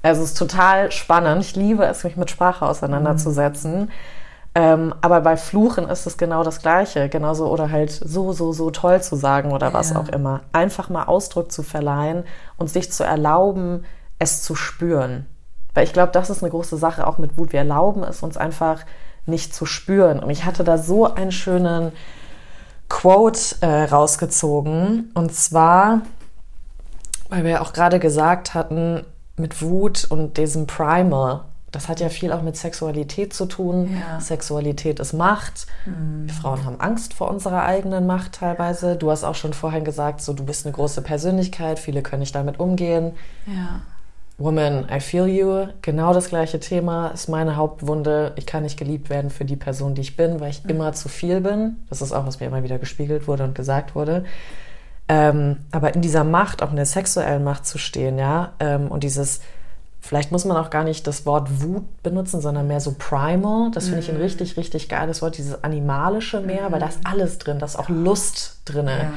Also es ist total spannend. Ich liebe es, mich mit Sprache auseinanderzusetzen. Mhm. Ähm, aber bei Fluchen ist es genau das Gleiche. Genauso oder halt so, so, so toll zu sagen oder was Ja. auch immer. Einfach mal Ausdruck zu verleihen und sich zu erlauben, es zu spüren. Weil ich glaube, das ist eine große Sache auch mit Wut. Wir erlauben es uns einfach nicht zu spüren. Und ich hatte da so einen schönen Quote äh, rausgezogen. Und zwar, weil wir ja auch gerade gesagt hatten, mit Wut und diesem Primal, das hat ja viel auch mit Sexualität zu tun. Ja. Sexualität ist Macht. Wir Frauen haben Angst vor unserer eigenen Macht teilweise. Du hast auch schon vorhin gesagt, so du bist eine große Persönlichkeit, viele können nicht damit umgehen. Ja. Woman, I feel you. Genau das gleiche Thema ist meine Hauptwunde. Ich kann nicht geliebt werden für die Person, die ich bin, weil ich immer zu viel bin. Das ist auch, was mir immer wieder gespiegelt wurde und gesagt wurde. Ähm, aber in dieser Macht, auch in der sexuellen Macht zu stehen, ja, ähm, und dieses, vielleicht muss man auch gar nicht das Wort Wut benutzen, sondern mehr so primal. Das finde ich ein richtig, richtig geiles Wort, dieses animalische mehr, weil da ist alles drin, da ist auch Lust drinne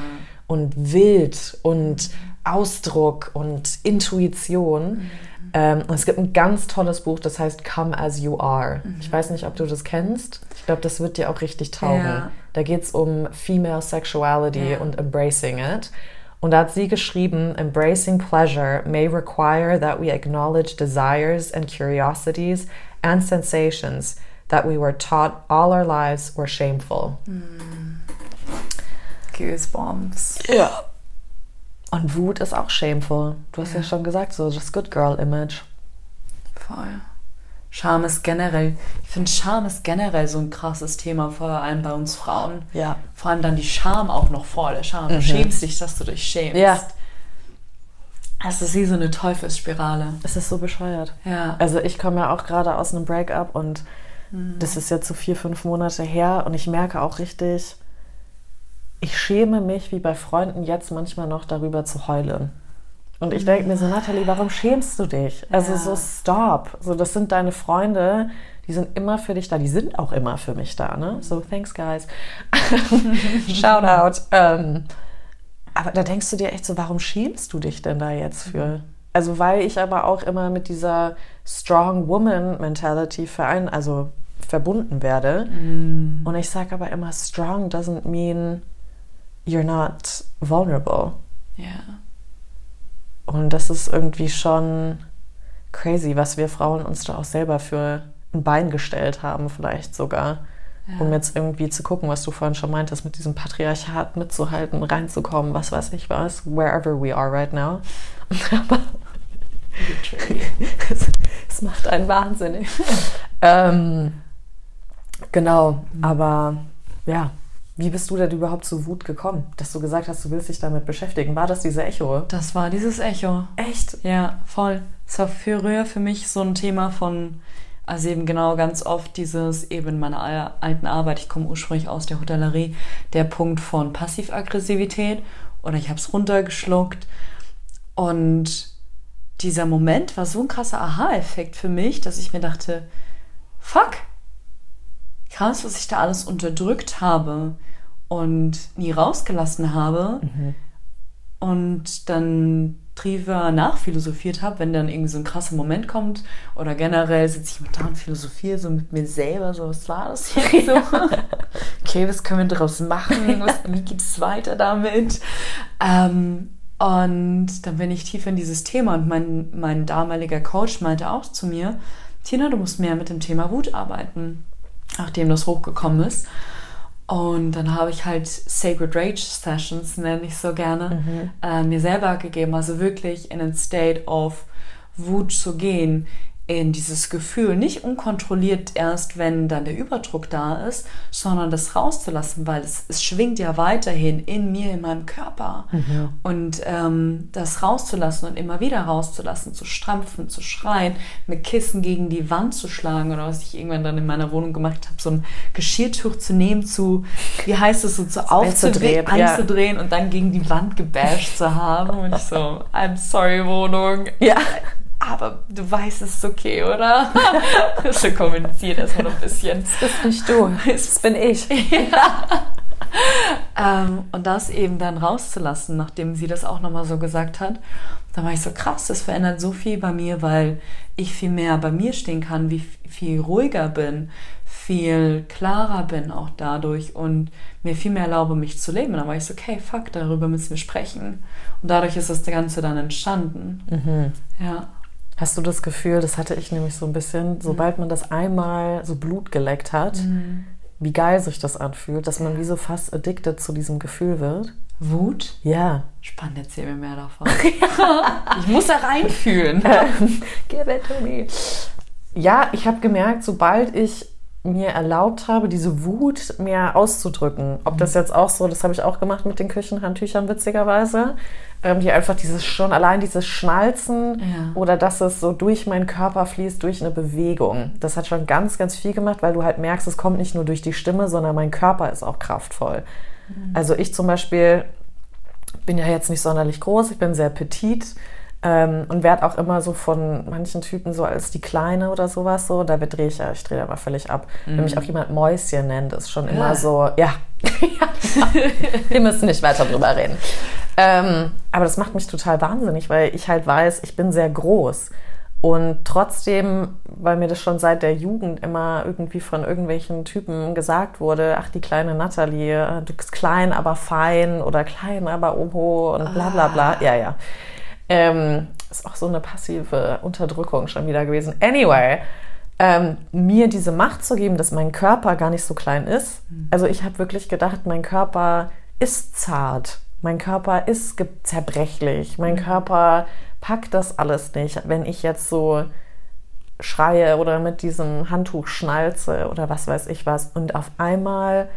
und wild und Ausdruck und Intuition. Ähm, und es gibt ein ganz tolles Buch, das heißt Come As You Are. Ich weiß nicht, ob du das kennst. Ich glaube, das wird dir auch richtig taugen. Ja. Da geht es um Female Sexuality Ja. und Embracing it. Und da hat sie geschrieben, Embracing pleasure may require that we acknowledge desires and curiosities and sensations that we were taught all our lives were shameful. Goosebumps. Ja. Und Wut ist auch shameful. Du hast ja, schon gesagt, so das Good Girl Image. Voll. Scham ist generell, ich finde Scham ist generell so ein krasses Thema, vor allem bei uns Frauen. Ja. Vor allem dann die Scham auch noch vor der Scham. Du schämst dich, dass du dich schämst. Ja. Es ist wie so eine Teufelsspirale. Es ist so bescheuert. Ja. Also ich komme ja auch gerade aus einem Breakup und das ist jetzt so vier, fünf Monate her und ich merke auch richtig, ich schäme mich wie bei Freunden jetzt manchmal noch darüber zu heulen. Und ich denke mir so, Natalie, warum schämst du dich? Also Ja. so stop. So, das sind deine Freunde, die sind immer für dich da. Die sind auch immer für mich da, ne? So, thanks, guys. Shout out. Ähm, aber da denkst du dir echt so, warum schämst du dich denn da jetzt für? Also, weil ich aber auch immer mit dieser Strong Woman Mentality verein, also verbunden werde. Und ich sage aber immer, strong doesn't mean you're not vulnerable. Ja. Und das ist irgendwie schon crazy, was wir Frauen uns da auch selber für ein Bein gestellt haben, vielleicht sogar. Um jetzt irgendwie zu gucken, was du vorhin schon meintest, mit diesem Patriarchat mitzuhalten, reinzukommen, was weiß ich was, wherever we are right now. Aber es, es macht einen wahnsinnig. ähm, genau, aber ja, wie bist du denn überhaupt zu Wut gekommen, dass du gesagt hast, du willst dich damit beschäftigen? War das diese Echo? Das war dieses Echo. Echt? Ja, voll. Es war früher für mich so ein Thema von, also eben genau ganz oft dieses, eben in meiner al- alten Arbeit, ich komme ursprünglich aus der Hotellerie, der Punkt von Passivaggressivität oder ich habe es runtergeschluckt. Und dieser Moment war so ein krasser Aha-Effekt für mich, dass ich mir dachte, fuck, krass, was ich da alles unterdrückt habe und nie rausgelassen habe und dann drüber nachphilosophiert habe, wenn dann irgendwie so ein krasser Moment kommt oder generell sitze ich mit da und philosophiere so mit mir selber, so was war das jetzt so? okay, was können wir daraus machen? Was, wie geht es weiter damit? Ähm, und dann bin ich tief in dieses Thema und mein, mein damaliger Coach meinte auch zu mir, Tina, du musst mehr mit dem Thema Wut arbeiten, nachdem das hochgekommen ist. Und dann habe ich halt Sacred Rage Sessions, nenne ich so gerne, äh, mir selber gegeben. Also wirklich in ein State of Wut zu gehen, in dieses Gefühl, nicht unkontrolliert erst, wenn dann der Überdruck da ist, sondern das rauszulassen, weil es, es schwingt ja weiterhin in mir, in meinem Körper. Und ähm, das rauszulassen und immer wieder rauszulassen, zu strampfen, zu schreien, mit Kissen gegen die Wand zu schlagen oder was ich irgendwann dann in meiner Wohnung gemacht habe, so ein Geschirrtuch zu nehmen, zu, wie heißt es so, zu aufzudrehen, ja. einzudrehen und dann gegen die Wand gebasht zu haben. Und ich so, I'm sorry, Wohnung. Ja. Aber du weißt, es ist okay, oder? so kommuniziert erstmal noch ein bisschen. Das bist nicht du, das bin ich. Ähm, und das eben dann rauszulassen, nachdem sie das auch nochmal so gesagt hat, da war ich so krass, das verändert so viel bei mir, weil ich viel mehr bei mir stehen kann, wie viel ruhiger bin, viel klarer bin auch dadurch und mir viel mehr erlaube, mich zu leben. Und dann war ich so, okay, fuck, darüber müssen wir sprechen. Und dadurch ist das Ganze dann entstanden. Mhm. Ja. Hast du das Gefühl, das hatte ich nämlich so ein bisschen, sobald man das einmal so Blut geleckt hat, wie geil sich das anfühlt, dass man wie so fast addicted zu diesem Gefühl wird? Wut? Ja. Spannend, erzähl mir mehr davon. ich muss da reinfühlen. Give it to me. Ja, ich habe gemerkt, sobald ich mir erlaubt habe, diese Wut mehr auszudrücken, ob das jetzt auch so, das habe ich auch gemacht mit den Küchenhandtüchern witzigerweise, die einfach dieses schon allein dieses Schnalzen Ja. oder dass es so durch meinen Körper fließt, durch eine Bewegung. Das hat schon ganz, ganz viel gemacht, weil du halt merkst, es kommt nicht nur durch die Stimme, sondern mein Körper ist auch kraftvoll. Also ich zum Beispiel bin ja jetzt nicht sonderlich groß, ich bin sehr petit ähm, und werde auch immer so von manchen Typen so als die Kleine oder sowas so, da drehe ich ja, ich drehe da mal völlig ab. Wenn mich auch jemand Mäuschen nennt, ist schon immer Ja. so, ja, wir müssen nicht weiter drüber reden. Ähm, aber das macht mich total wahnsinnig, weil ich halt weiß, ich bin sehr groß. Und trotzdem, weil mir das schon seit der Jugend immer irgendwie von irgendwelchen Typen gesagt wurde, ach, die kleine Natalie, du bist klein, aber fein oder klein, aber oho und bla bla bla. Ja, ja. Ähm, ist auch so eine passive Unterdrückung schon wieder gewesen. Anyway, ähm, mir diese Macht zu geben, dass mein Körper gar nicht so klein ist. Also ich habe wirklich gedacht, mein Körper ist zart. Mein Körper ist zerbrechlich. Mein Körper packt das alles nicht. Wenn ich jetzt so schreie oder mit diesem Handtuch schnalze oder was weiß ich was. Und auf einmal,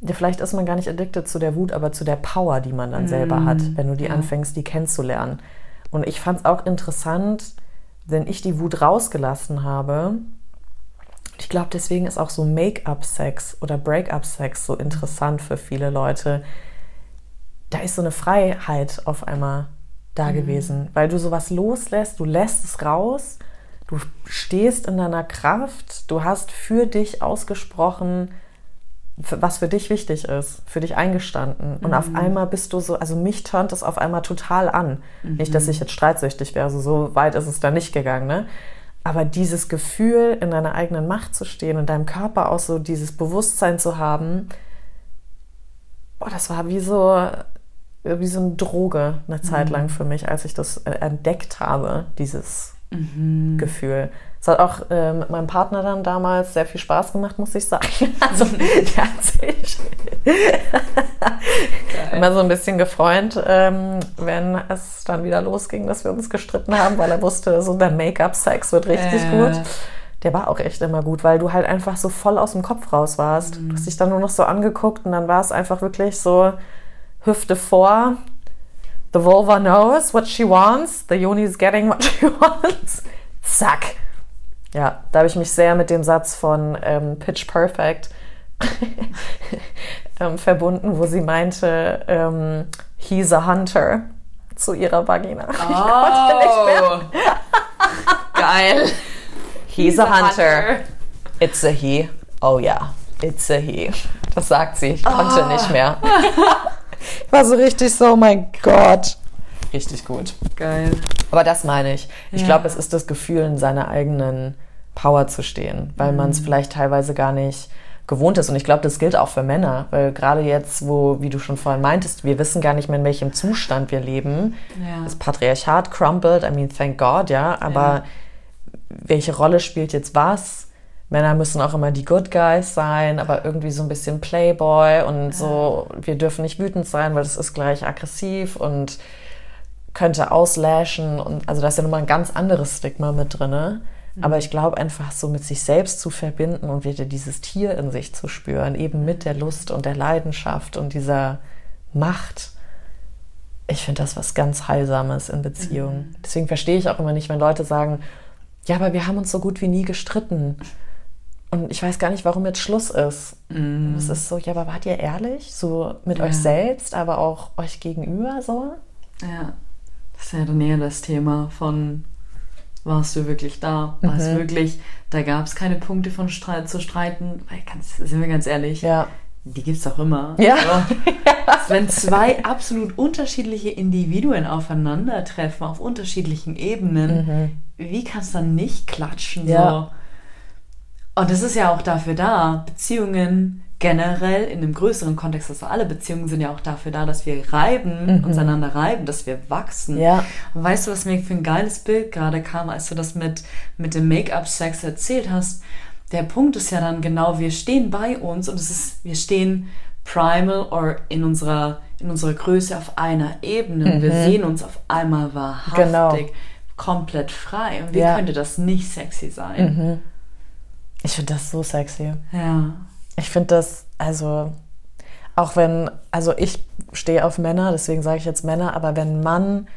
ja, vielleicht ist man gar nicht addicted zu der Wut, aber zu der Power, die man dann selber hat, wenn du die ja. anfängst, die kennenzulernen. Und ich fand es auch interessant, wenn ich die Wut rausgelassen habe. Ich glaube, deswegen ist auch so Make-up-Sex oder Break-up-Sex so interessant für viele Leute. Da ist so eine Freiheit auf einmal da gewesen, weil du sowas loslässt, du lässt es raus, du stehst in deiner Kraft, du hast für dich ausgesprochen, was für dich wichtig ist, für dich eingestanden. Und auf einmal bist du so, also mich turnt das auf einmal total an. Nicht, dass ich jetzt streitsüchtig wäre, also so weit ist es da nicht gegangen, ne? Aber dieses Gefühl, in deiner eigenen Macht zu stehen und deinem Körper auch so dieses Bewusstsein zu haben, boah, das war wie so, wie so eine Droge eine Zeit lang für mich, als ich das äh, entdeckt habe, dieses Gefühl. Es hat auch äh, mit meinem Partner dann damals sehr viel Spaß gemacht, muss ich sagen. Also, der hat sich immer so ein bisschen gefreut, ähm, wenn es dann wieder losging, dass wir uns gestritten haben, weil er wusste, so der Make-up-Sex wird richtig Äh. gut. Der war auch echt immer gut, weil du halt einfach so voll aus dem Kopf raus warst. Du hast dich dann nur noch so angeguckt und dann war es einfach wirklich so Hüfte vor. The vulva knows what she wants. The yoni is getting what she wants. Zack. Ja, da habe ich mich sehr mit dem Satz von ähm, Pitch Perfect ähm, verbunden, wo sie meinte, ähm, he's a hunter zu ihrer Vagina. Oh. Geil. He's a hunter. It's a he. Oh ja, it's a he. Das sagt sie. Ich konnte nicht mehr. Ich war so richtig so, oh mein Gott. Richtig gut. Geil. Aber das meine ich. Ich Ja. glaube, es ist das Gefühl, in seiner eigenen Power zu stehen, weil man es vielleicht teilweise gar nicht gewohnt ist. Und ich glaube, das gilt auch für Männer, weil gerade jetzt, wo, wie du schon vorhin meintest, wir wissen gar nicht mehr, in welchem Zustand wir leben. Ja. Das Patriarchat crumbled, I mean, thank God, ja, aber Ja. welche Rolle spielt jetzt was? Männer müssen auch immer die Good Guys sein, aber irgendwie so ein bisschen Playboy und so, wir dürfen nicht wütend sein, weil das ist gleich aggressiv und könnte auslashen und also da ist ja nochmal ein ganz anderes Stigma mit drin. Aber ich glaube einfach so mit sich selbst zu verbinden und wieder dieses Tier in sich zu spüren, eben mit der Lust und der Leidenschaft und dieser Macht. Ich finde das was ganz Heilsames in Beziehungen. Deswegen verstehe ich auch immer nicht, wenn Leute sagen, ja, aber wir haben uns so gut wie nie gestritten. Und ich weiß gar nicht, warum jetzt Schluss ist. Und Es ist so, ja, aber wart ihr ehrlich? So mit Ja. euch selbst, aber auch euch gegenüber so? Ja. Das ist ja dann eher das Thema von warst du wirklich da? War es wirklich, da gab es keine Punkte von Streit zu streiten, weil ganz, sind wir ganz ehrlich, Ja. die gibt es auch immer. Ja. So. Wenn zwei absolut unterschiedliche Individuen aufeinandertreffen, auf unterschiedlichen Ebenen, wie kannst du dann nicht klatschen? Ja. Und das ist ja auch dafür da, Beziehungen generell in einem größeren Kontext, also alle Beziehungen sind ja auch dafür da, dass wir reiben, mhm. uns einander reiben, dass wir wachsen. Ja. Und weißt du, was mir für ein geiles Bild gerade kam, als du das mit, mit dem Make-up-Sex erzählt hast? Der Punkt ist ja dann genau, wir stehen bei uns und es ist, wir stehen primal oder in unserer, in unserer Größe auf einer Ebene. Mhm. Wir sehen uns auf einmal wahrhaftig, genau. komplett frei. Und wie ja. könnte das nicht sexy sein? Mhm. Ich finde das so sexy. Ja. Ich finde das, also, auch wenn, also ich stehe auf Männer, deswegen sage ich jetzt Männer, aber wenn Mann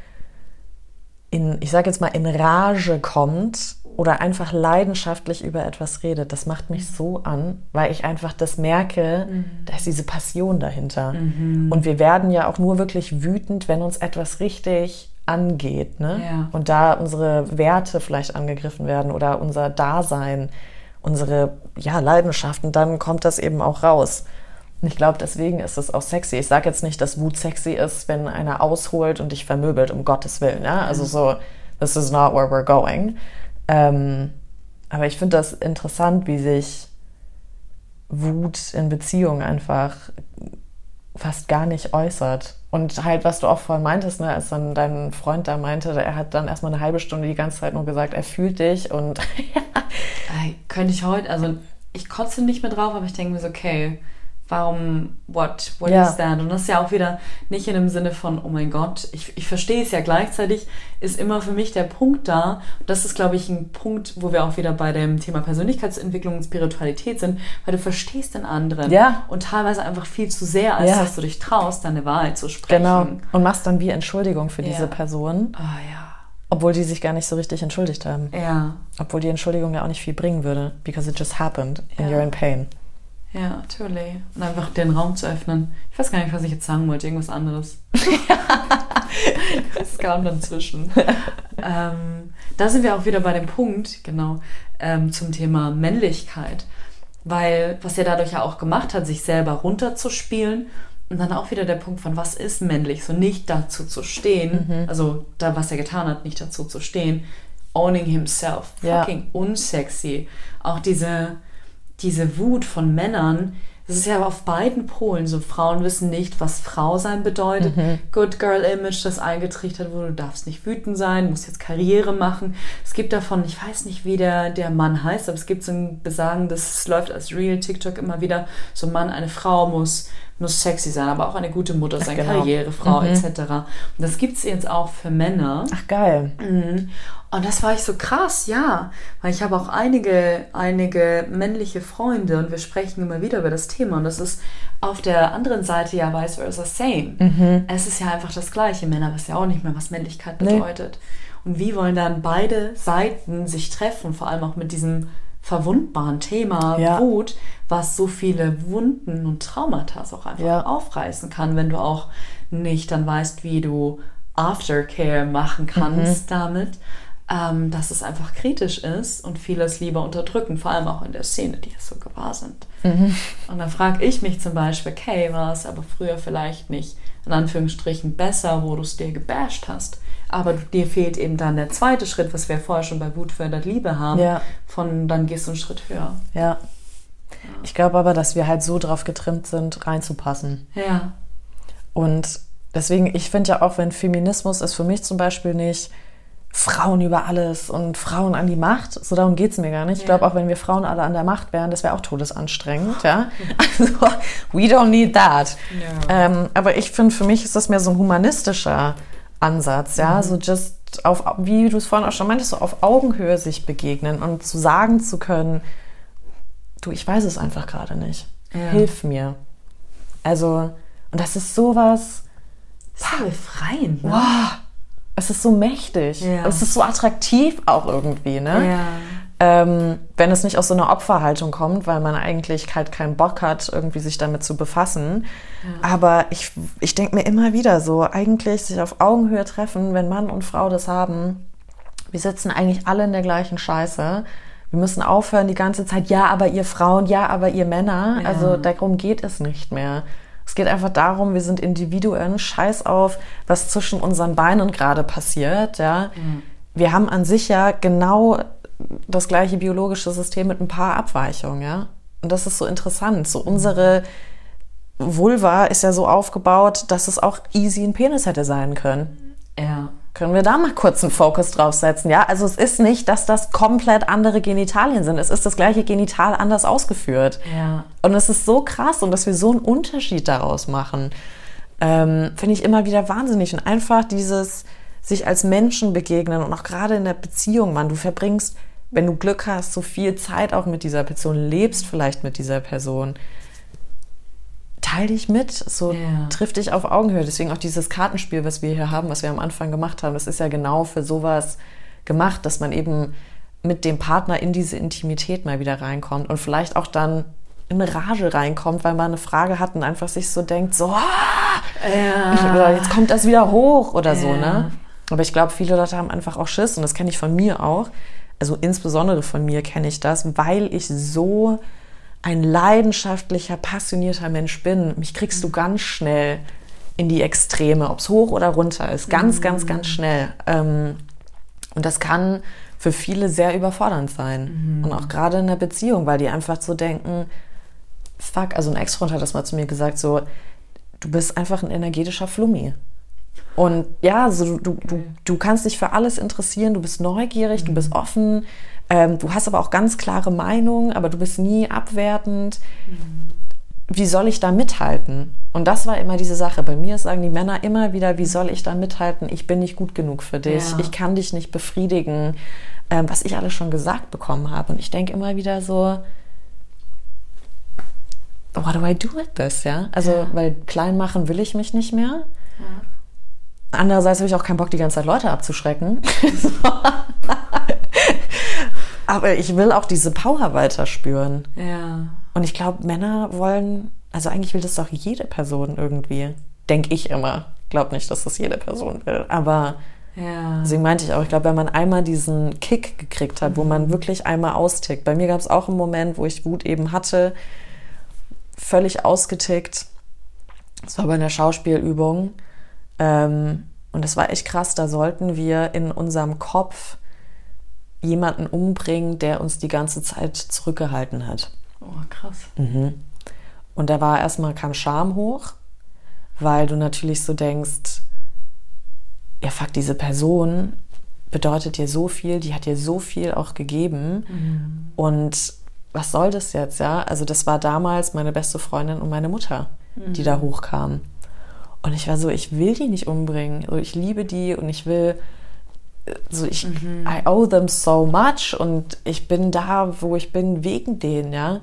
in, ich sage jetzt mal, in Rage kommt oder einfach leidenschaftlich über etwas redet, das macht mich so an, weil ich einfach das merke, mhm. da ist diese Passion dahinter. Mhm. Und wir werden ja auch nur wirklich wütend, wenn uns etwas richtig angeht. Ne? Ja. Und da unsere Werte vielleicht angegriffen werden oder unser Dasein unsere ja, Leidenschaften, dann kommt das eben auch raus. Und ich glaube, deswegen ist es auch sexy. Ich sage jetzt nicht, dass Wut sexy ist, wenn einer ausholt und dich vermöbelt, um Gottes Willen. Ja? Also so, this is not where we're going. Ähm, aber ich finde das interessant, wie sich Wut in Beziehungen einfach fast gar nicht äußert. Und halt, was du auch vorhin meintest, ne, als dann dein Freund da meinte, er hat dann erstmal eine halbe Stunde die ganze Zeit nur gesagt, er fühlt dich und. könnte ich heute, also ich kotze nicht mehr drauf, aber ich denke mir so, okay, warum, what, what ja. is that? Und das ist ja auch wieder nicht in dem Sinne von, oh mein Gott, ich, ich verstehe es ja gleichzeitig, ist immer für mich der Punkt da. Das ist, glaube ich, ein Punkt, wo wir auch wieder bei dem Thema Persönlichkeitsentwicklung und Spiritualität sind, weil du verstehst den anderen. Ja. Und teilweise einfach viel zu sehr, als ja. dass du dich traust, deine Wahrheit zu sprechen. Genau. Und machst dann wie Entschuldigung für diese Person. Ah, oh, ja. Obwohl die sich gar nicht so richtig entschuldigt haben. Ja. Obwohl die Entschuldigung ja auch nicht viel bringen würde. Because it just happened and you're in pain. Ja, natürlich. Und einfach den Raum zu öffnen. Ich weiß gar nicht, was ich jetzt sagen wollte, irgendwas anderes. das kam dann zwischen. ähm, da sind wir auch wieder bei dem Punkt, genau, ähm, zum Thema Männlichkeit. Weil, was er dadurch ja auch gemacht hat, sich selber runterzuspielen und dann auch wieder der Punkt von, was ist männlich? So nicht dazu zu stehen, mhm. also da, was er getan hat, nicht dazu zu stehen. Owning himself. Fucking ja. unsexy. Auch diese, diese Wut von Männern, das ist ja auf beiden Polen so. Frauen wissen nicht, was Frau sein bedeutet. Mhm. Good Girl Image, das eingetrichtert wurde, du darfst nicht wütend sein, musst jetzt Karriere machen. Es gibt davon, ich weiß nicht, wie der, der Mann heißt, aber es gibt so ein Besagen, das läuft als Real TikTok immer wieder. So ein Mann, eine Frau muss muss sexy sein, aber auch eine gute Mutter sein, genau. Karrierefrau mhm. etc. Und das gibt es jetzt auch für Männer. Ach geil. Mhm. Und das war ich so krass, ja. Weil ich habe auch einige, einige männliche Freunde und wir sprechen immer wieder über das Thema. Und das ist auf der anderen Seite ja vice versa same. Mhm. Es ist ja einfach das Gleiche. Männer wissen ja auch nicht mehr, was Männlichkeit bedeutet. Nee. Und wie wollen dann beide Seiten sich treffen, vor allem auch mit diesem verwundbaren Thema ja. Wut, was so viele Wunden und Traumata auch einfach ja. aufreißen kann, wenn du auch nicht dann weißt, wie du Aftercare machen kannst mhm. damit, ähm, dass es einfach kritisch ist und vieles lieber unterdrücken, vor allem auch in der Szene, die ja so gewahr sind. Mhm. Und dann frage ich mich zum Beispiel, okay, war es aber früher vielleicht nicht in Anführungsstrichen besser, wo du es dir gebasht hast? Aber dir fehlt eben dann der zweite Schritt, was wir vorher schon bei Wut fördert Liebe haben. Ja. Von dann gehst du einen Schritt höher. Ja. Ich glaube aber, dass wir halt so drauf getrimmt sind, reinzupassen. Ja. Und deswegen, ich finde ja auch, wenn Feminismus ist für mich zum Beispiel nicht Frauen über alles und Frauen an die Macht, so darum geht es mir gar nicht. Ich glaube auch, wenn wir Frauen alle an der Macht wären, das wäre auch todesanstrengend, ja. Also, we don't need that. Ja. Ähm, aber ich finde, für mich ist das mehr so ein humanistischer Ansatz, ja, mhm. so just auf, wie du es vorhin auch schon meintest, so auf Augenhöhe sich begegnen und zu sagen zu können, du, ich weiß es einfach gerade nicht. Ja. Hilf mir. Also, und das ist sowas. Das ist so befreiend, ne? Wow. Es ist so mächtig. Ja. Es ist so attraktiv auch irgendwie, ne? Ja. Ähm, wenn es nicht aus so einer Opferhaltung kommt, weil man eigentlich halt keinen Bock hat, irgendwie sich damit zu befassen. Ja. Aber ich, ich denke mir immer wieder so, eigentlich sich auf Augenhöhe treffen, wenn Mann und Frau das haben. Wir sitzen eigentlich alle in der gleichen Scheiße. Wir müssen aufhören die ganze Zeit, ja, aber ihr Frauen, ja, aber ihr Männer. Ja. Also darum geht es nicht mehr. Es geht einfach darum, wir sind Individuen, scheiß auf, was zwischen unseren Beinen gerade passiert, ja. Mhm. Wir haben an sich ja genau das gleiche biologische System mit ein paar Abweichungen, ja. Und das ist so interessant. So unsere Vulva ist ja so aufgebaut, dass es auch easy ein Penis hätte sein können. Ja. Können wir da mal kurz einen Fokus draufsetzen? Ja, also es ist nicht, dass das komplett andere Genitalien sind. Es ist das gleiche Genital anders ausgeführt. Ja. Und es ist so krass und dass wir so einen Unterschied daraus machen, ähm, finde ich immer wieder wahnsinnig. Und einfach dieses sich als Menschen begegnen und auch gerade in der Beziehung, man, du verbringst, wenn du Glück hast, so viel Zeit auch mit dieser Person, lebst vielleicht mit dieser Person teil dich mit, so Ja. triff dich auf Augenhöhe. Deswegen auch dieses Kartenspiel, was wir hier haben, was wir am Anfang gemacht haben, das ist ja genau für sowas gemacht, dass man eben mit dem Partner in diese Intimität mal wieder reinkommt und vielleicht auch dann in eine Rage reinkommt, weil man eine Frage hat und einfach sich so denkt, so, ah, oder jetzt kommt das wieder hoch oder so, Ja. ne? Aber ich glaube, viele Leute haben einfach auch Schiss und das kenne ich von mir auch. Also insbesondere von mir kenne ich das, weil ich so ein leidenschaftlicher, passionierter Mensch bin. Mich kriegst du ganz schnell in die Extreme, ob es hoch oder runter ist. Ganz, ganz, ganz schnell. Ähm, und das kann für viele sehr überfordernd sein. Und auch gerade in der Beziehung, weil die einfach so denken, fuck, also ein Ex-Freund hat das mal zu mir gesagt, so, du bist einfach ein energetischer Flummi. Und ja, so, du, du, du kannst dich für alles interessieren, du bist neugierig, du bist offen, ähm, du hast aber auch ganz klare Meinungen, aber du bist nie abwertend. Wie soll ich da mithalten? Und das war immer diese Sache. Bei mir sagen die Männer immer wieder, wie soll ich da mithalten? Ich bin nicht gut genug für dich. Ja. Ich kann dich nicht befriedigen, ähm, was ich alles schon gesagt bekommen habe. Und ich denke immer wieder so, what do I do with this? Ja, also, Ja. weil klein machen will ich mich nicht mehr. Andererseits habe ich auch keinen Bock, die ganze Zeit Leute abzuschrecken. Aber ich will auch diese Power weiter spüren. Ja. Und ich glaube, Männer wollen, also eigentlich will das doch jede Person irgendwie. Denke ich immer. Glaub nicht, dass das jede Person will. Aber Ja. deswegen meinte ich auch, ich glaube, wenn man einmal diesen Kick gekriegt hat, wo man wirklich einmal austickt. Bei mir gab es auch einen Moment, wo ich Wut eben hatte, völlig ausgetickt. Das war bei einer Schauspielübung. Ähm, und das war echt krass. Da sollten wir in unserem Kopf jemanden umbringen, der uns die ganze Zeit zurückgehalten hat. Oh, krass. Und da war erstmal kam Scham hoch, weil du natürlich so denkst, ja fuck, diese Person bedeutet dir so viel, die hat dir so viel auch gegeben. Und was soll das jetzt, ja? Also das war damals meine beste Freundin und meine Mutter, die da hochkamen. Und ich war so, ich will die nicht umbringen. So, ich liebe die und ich will, so ich, I owe them so much und ich bin da, wo ich bin, wegen denen, ja.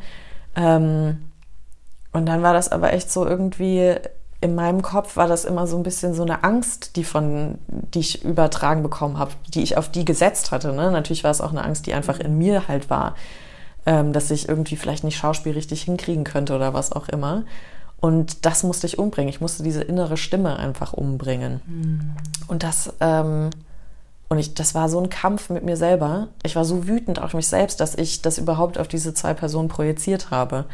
Ähm, und dann war das aber echt so irgendwie, in meinem Kopf war das immer so ein bisschen so eine Angst, die von, die ich übertragen bekommen habe, die ich auf die gesetzt hatte. Ne? Natürlich war es auch eine Angst, die einfach in mir halt war, ähm, dass ich irgendwie vielleicht nicht Schauspiel richtig hinkriegen könnte oder was auch immer. Und das musste ich umbringen. Ich musste diese innere Stimme einfach umbringen. Und das, ähm, und ich, das war so ein Kampf mit mir selber. Ich war so wütend auf mich selbst, dass ich das überhaupt auf diese zwei Personen projiziert habe.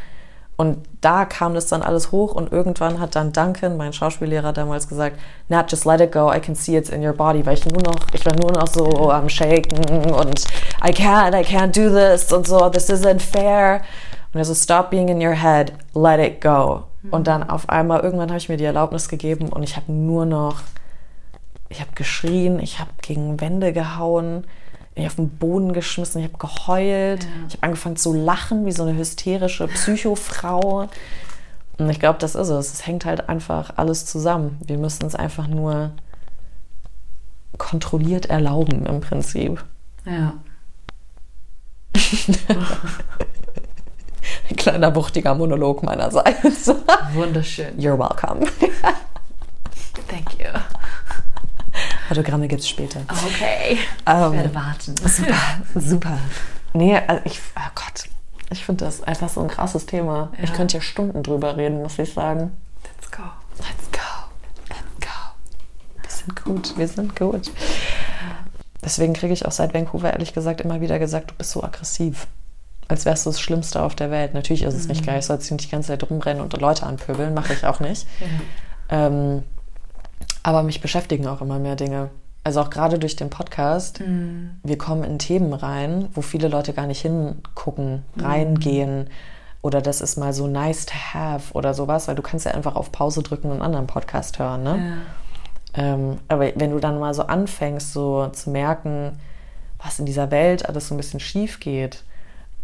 Und da kam das dann alles hoch und irgendwann hat dann Duncan, mein Schauspiellehrer, damals gesagt, Nat, just let it go, I can see it's in your body, weil ich nur noch, ich war nur noch so am Shaken und I can't, I can't do this und so, this isn't fair. Und er so, stop being in your head, let it go. Und dann auf einmal, irgendwann habe ich mir die Erlaubnis gegeben und ich habe nur noch ich habe geschrien, ich habe gegen Wände gehauen, ich habe auf den Boden geschmissen, ich habe geheult, Ja. ich habe angefangen zu lachen wie so eine hysterische Psychofrau. Und ich glaube, das ist es. Es hängt halt einfach alles zusammen. Wir müssen es einfach nur kontrolliert erlauben im Prinzip. Ja. Ein kleiner wuchtiger Monolog meinerseits. Wunderschön. You're welcome. Thank you. Autogramme gibt's später. Okay. Ähm, ich werde warten. Super, super. Nee, also ich, oh Gott, ich finde das einfach so ein krasses Thema. Ich Ja. könnte ja Stunden drüber reden, muss ich sagen. Let's go. Let's go, let's go. Wir sind gut, wir sind gut. Deswegen kriege ich auch seit Vancouver ehrlich gesagt immer wieder gesagt, du bist so aggressiv. Als wärst du das Schlimmste auf der Welt. Natürlich ist es nicht geil, ich soll jetzt nicht die ganze Zeit rumrennen und Leute anpöbeln, mache ich auch nicht. Ähm, aber mich beschäftigen auch immer mehr Dinge. also auch gerade durch den Podcast, wir kommen in Themen rein, wo viele Leute gar nicht hingucken, reingehen. Oder das ist mal so nice to have oder sowas, weil du kannst ja einfach auf Pause drücken und einen anderen Podcast hören, ne? Ähm, aber wenn du dann mal so anfängst, so zu merken, was in dieser Welt alles so ein bisschen schief geht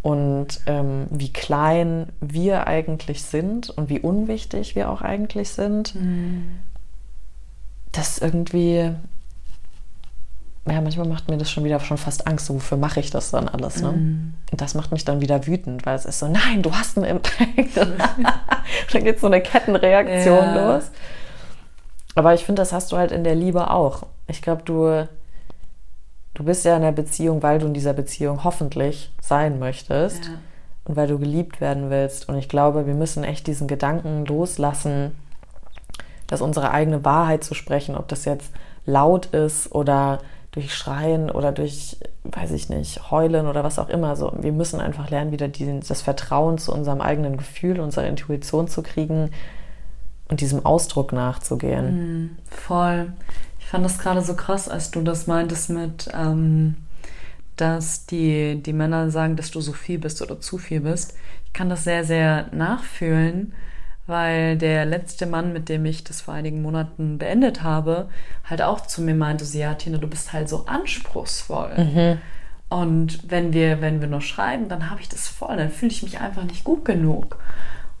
und ähm, wie klein wir eigentlich sind und wie unwichtig wir auch eigentlich sind, das irgendwie, ja, manchmal macht mir das schon wieder schon fast Angst, so, wofür mache ich das dann alles, ne? Und das macht mich dann wieder wütend, weil es ist so, nein, du hast einen Impact. dann geht so eine Kettenreaktion Ja. los. Aber ich finde, das hast du halt in der Liebe auch. Ich glaube, du, du bist ja in der Beziehung, weil du in dieser Beziehung hoffentlich sein möchtest Ja. und weil du geliebt werden willst. Und ich glaube, wir müssen echt diesen Gedanken loslassen, dass unsere eigene Wahrheit zu sprechen, ob das jetzt laut ist oder durch Schreien oder durch, weiß ich nicht, Heulen oder was auch immer. So, wir müssen einfach lernen, wieder diesen, das Vertrauen zu unserem eigenen Gefühl, unserer Intuition zu kriegen und diesem Ausdruck nachzugehen. Voll. Ich fand das gerade so krass, als du das meintest mit, ähm, dass die, die Männer sagen, dass du so viel bist oder zu viel bist. Ich kann das sehr, sehr nachfühlen, weil der letzte Mann, mit dem ich das vor einigen Monaten beendet habe, halt auch zu mir meinte, so, ja, Tina, du bist halt so anspruchsvoll. Und wenn wir, wenn wir noch schreiben, dann habe ich das voll, dann fühle ich mich einfach nicht gut genug.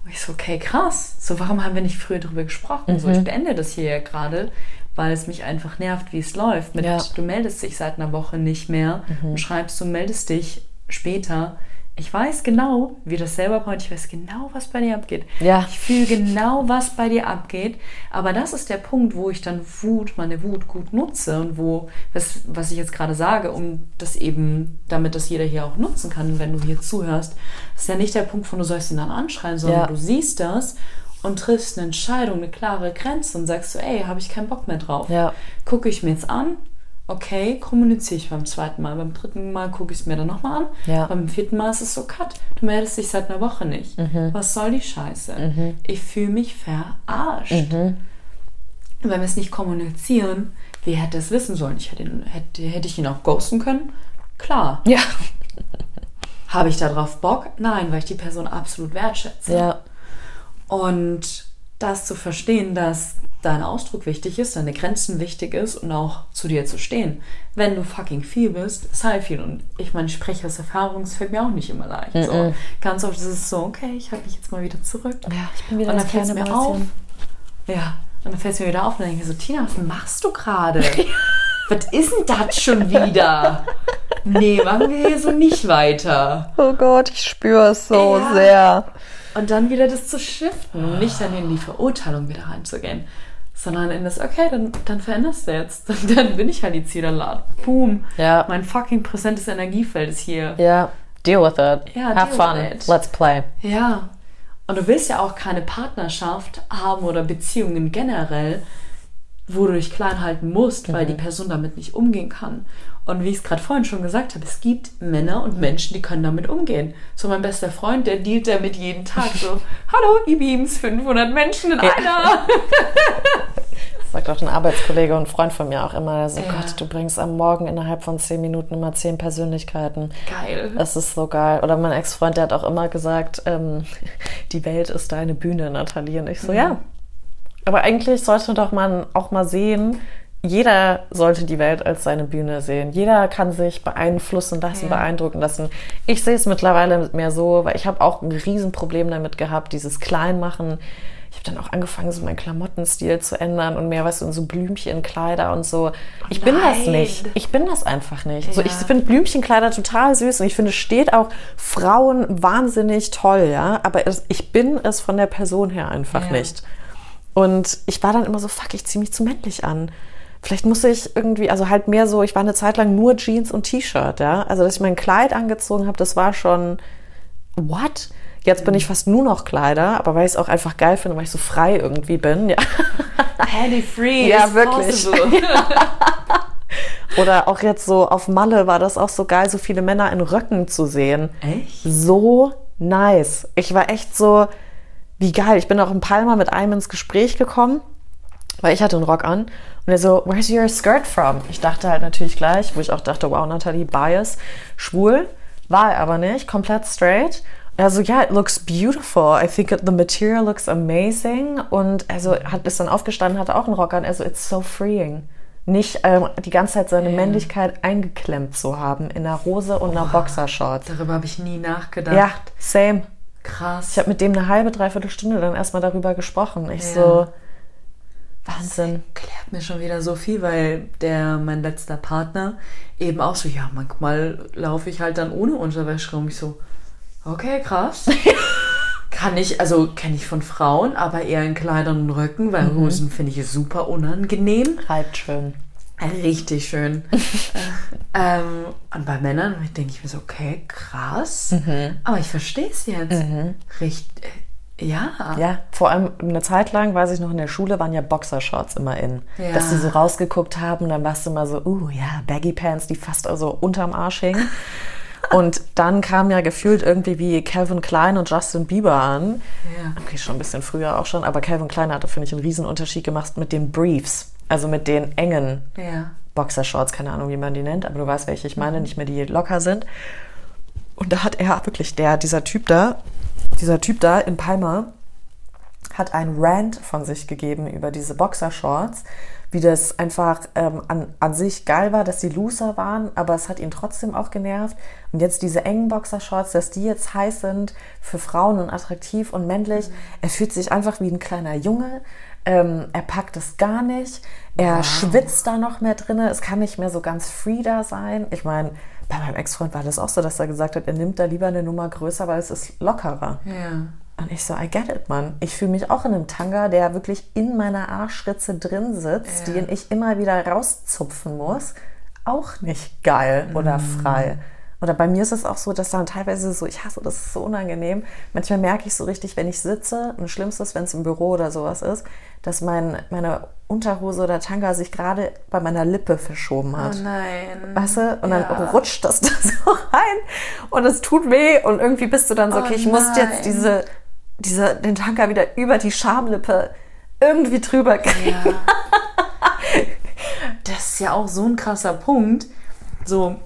Und ich so, okay, krass. So, warum haben wir nicht früher darüber gesprochen? So, ich beende das hier ja gerade, weil es mich einfach nervt, wie es läuft. Mit, Ja. Du meldest dich seit einer Woche nicht mehr und schreibst, du meldest dich später. Ich weiß genau, wie das selber braucht. Ich weiß genau, was bei dir abgeht. Ja. Ich fühle genau, was bei dir abgeht. Aber das ist der Punkt, wo ich dann Wut, meine Wut gut nutze und wo, was, was ich jetzt gerade sage, um das eben, damit das jeder hier auch nutzen kann, wenn du hier zuhörst, ist ja nicht der Punkt, wo du sollst ihn dann anschreien, sondern Ja. du siehst das und triffst eine Entscheidung, eine klare Grenze und sagst so, ey, habe ich keinen Bock mehr drauf. Ja. Gucke ich mir jetzt an, okay, kommuniziere ich beim zweiten Mal. Beim dritten Mal gucke ich es mir dann nochmal an. Ja. Beim vierten Mal ist es so, cut, du meldest dich seit einer Woche nicht. Was soll die Scheiße? Ich fühle mich verarscht. Wenn wir es nicht kommunizieren, wer hätte es wissen sollen? Ich hätte, ihn, hätte, hätte ich ihn auch ghosten können? Klar. Ja. Habe ich darauf Bock? Nein, weil ich die Person absolut wertschätze. Ja. Und das zu verstehen, dass dein Ausdruck wichtig ist, deine Grenzen wichtig ist und auch zu dir zu stehen. Wenn du fucking viel bist, sei viel. Und ich meine, ich spreche aus Erfahrung, es fällt mir auch nicht immer leicht. So, ganz oft ist es so, okay, ich halte mich jetzt mal wieder zurück. Ja, ich bin wieder und dann fällt es mir auf. Ja, und dann fällt es mir wieder auf und dann denke ich so, Tina, was machst du gerade? was ist denn das schon wieder? Nee, machen wir hier so nicht weiter. Oh Gott, ich spüre es so Ja. sehr. Und dann wieder das zu shiften und nicht dann in die Verurteilung wieder reinzugehen, sondern in das, okay, dann, dann veränderst du jetzt. Dann, dann bin ich halt die Zederlad. Boom. Ja. Mein fucking präsentes Energiefeld ist hier. Ja. Deal with it. Ja, Have fun. with it. Let's play. Ja. Und du willst ja auch keine Partnerschaft haben oder Beziehungen generell, wo du dich klein halten musst, weil die Person damit nicht umgehen kann. Und wie ich es gerade vorhin schon gesagt habe, es gibt Männer und Menschen, die können damit umgehen. So mein bester Freund, der dealt damit jeden Tag so, hallo, E-Beams, 500 Menschen in einer. Das sagt auch ein Arbeitskollege und Freund von mir auch immer. Also, Ja. Gott, du bringst am Morgen innerhalb von zehn Minuten immer zehn Persönlichkeiten. Geil. Das ist so geil. Oder mein Ex-Freund, der hat auch immer gesagt, ähm, die Welt ist deine Bühne, Nathalie. Und ich so, ja. Aber eigentlich sollte doch man auch mal sehen, jeder sollte die Welt als seine Bühne sehen. Jeder kann sich beeinflussen lassen, Ja. beeindrucken lassen. Ich sehe es mittlerweile mehr so, weil ich habe auch ein Riesenproblem damit gehabt, dieses Kleinmachen. Ich habe dann auch angefangen, so meinen Klamottenstil zu ändern und mehr, weißt du, in so Blümchenkleider und so. Ich bin das nein. nicht. Ich bin das einfach nicht. So, Ja. ich finde Blümchenkleider total süß und ich finde, es steht auch Frauen wahnsinnig toll, ja. Aber es, ich bin es von der Person her einfach Ja. nicht. Und ich war dann immer so, fuck, ich ziehe mich zu männlich an. Vielleicht muss ich irgendwie, also halt mehr so, ich war eine Zeit lang nur Jeans und T-Shirt, ja. Also, dass ich mein Kleid angezogen habe, das war schon, what? Jetzt bin ich fast nur noch Kleider, aber weil ich es auch einfach geil finde, weil ich so frei irgendwie bin, ja. Handy free. Ja, wirklich. Oder auch jetzt so auf Malle war das auch so geil, so viele Männer in Röcken zu sehen. Echt? so nice. Ich war echt so, wie geil. Ich bin auch in Palma mit einem ins Gespräch gekommen. weil ich hatte einen Rock an und er so, where's your skirt from? Ich dachte halt natürlich gleich, wo ich auch dachte, wow, Natalie, bias, schwul, war er aber nicht, komplett straight. Also ja, yeah, it looks beautiful. I think the material looks amazing. Und also hat ist dann aufgestanden, hatte auch einen Rock an. Also it's so freeing. Nicht ähm, die ganze Zeit seine yeah. Männlichkeit eingeklemmt zu haben in einer Hose und einer oh, Boxershorts. Darüber habe ich nie nachgedacht. Ja, same. Krass. Ich habe mit dem eine halbe, dreiviertel Stunde dann erstmal darüber gesprochen. Ich yeah. so, Wahnsinn. Das klärt mir schon wieder so viel, weil der, mein letzter Partner, eben auch so, ja, manchmal laufe ich halt dann ohne Unterwäsche rum. Ich so, okay, krass. Kann ich, also kenne ich von Frauen, aber eher in Kleidern und Röcken, weil mhm. Hosen finde ich super unangenehm. Halt schön. Richtig schön. ähm, und bei Männern denke ich mir so, okay, krass. Mhm. Aber ich verstehe es jetzt. Mhm. Richtig, ja. Ja, vor allem eine Zeit lang, weiß ich noch, in der Schule waren ja Boxershorts immer in. Ja. Dass die so rausgeguckt haben, dann warst du immer so, uh, ja, Baggy Pants, die fast also unterm Arsch hingen. Und dann kam ja gefühlt irgendwie wie Calvin Klein und Justin Bieber an. Ja. Okay, schon ein bisschen früher auch schon, aber Calvin Klein hatte, finde ich, einen Riesenunterschied gemacht mit den Briefs. Also mit den engen ja. Boxershorts, keine Ahnung, wie man die nennt, aber du weißt, welche ich meine, mhm. nicht mehr die locker sind. Und da hat er wirklich, der, dieser Typ da, dieser Typ da in Palma hat ein Rant von sich gegeben über diese Boxershorts, wie das einfach ähm, an, an sich geil war, dass sie looser waren, aber es hat ihn trotzdem auch genervt. Und jetzt diese engen Boxershorts, dass die jetzt heiß sind für Frauen und attraktiv und männlich. Mhm. Er fühlt sich einfach wie ein kleiner Junge. Ähm, er packt es gar nicht. Er wow. schwitzt da noch mehr drin. Es kann nicht mehr so ganz free da sein. Ich meine, bei meinem Ex-Freund war das auch so, dass er gesagt hat, er nimmt da lieber eine Nummer größer, weil es ist lockerer. Ja. Und ich so, I get it, Mann. Ich fühle mich auch in einem Tanga, der wirklich in meiner Arschritze drin sitzt, ja. den ich immer wieder rauszupfen muss. Auch nicht geil oder mm. frei. Oder bei mir ist es auch so, dass dann teilweise so, ich hasse das ist so unangenehm. Manchmal merke ich so richtig, wenn ich sitze, und schlimmste ist, wenn es im Büro oder sowas ist, dass mein, meine Unterhose oder Tanga sich gerade bei meiner Lippe verschoben hat. Oh nein. Weißt du? Und ja. dann rutscht das da so rein und es tut weh und irgendwie bist du dann so, okay, oh ich muss jetzt diese, diese, den Tanga wieder über die Schamlippe irgendwie drüber kriegen. Ja. Das ist ja auch so ein krasser Punkt. So,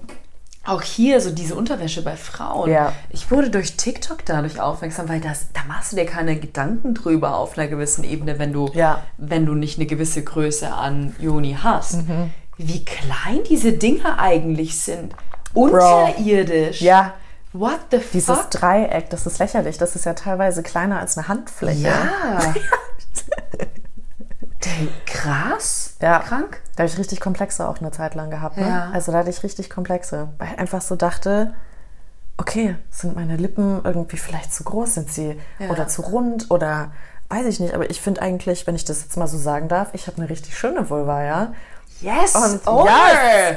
auch hier so diese Unterwäsche bei Frauen. Ja. Ich wurde durch TikTok dadurch aufmerksam, weil das, da machst du dir keine Gedanken drüber auf einer gewissen Ebene, wenn du, ja. wenn du nicht eine gewisse Größe an Joni hast. Mhm. Wie klein diese Dinge eigentlich sind. Unterirdisch. Bro. Ja. What the fuck? Dieses Dreieck, das ist lächerlich. Das ist ja teilweise kleiner als eine Handfläche. Ja. Krass. Ja. Krank. Da habe ich richtig Komplexe auch eine Zeit lang gehabt. Ne? Ja. Also da hatte ich richtig Komplexe. Weil ich einfach so dachte, okay, sind meine Lippen irgendwie vielleicht zu groß? Sind sie ja. oder zu rund oder weiß ich nicht. Aber ich finde eigentlich, wenn ich das jetzt mal so sagen darf, ich habe eine richtig schöne Vulva, ja. Yes! Und oh. yes!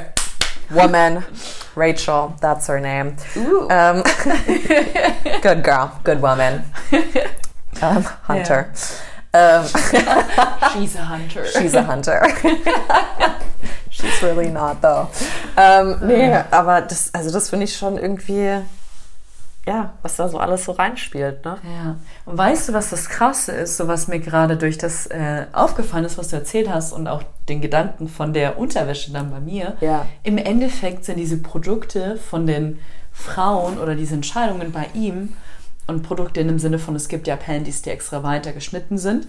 Woman, Rachel, that's her name. Um, good girl, good woman. Um, Hunter. Yeah. Um, She's a hunter. She's a hunter. She's really not though. Ähm, nee, aber das, also das finde ich schon irgendwie, ja, was da so alles so reinspielt, ne? Ja. Und weißt du, was das Krasse ist, so was mir gerade durch das äh, aufgefallen ist, was du erzählt hast und auch den Gedanken von der Unterwäsche dann bei mir. Ja. Im Endeffekt sind diese Produkte von den Frauen oder diese Entscheidungen bei ihm und Produkte in dem Sinne von, es gibt ja Panties, die extra weiter geschnitten sind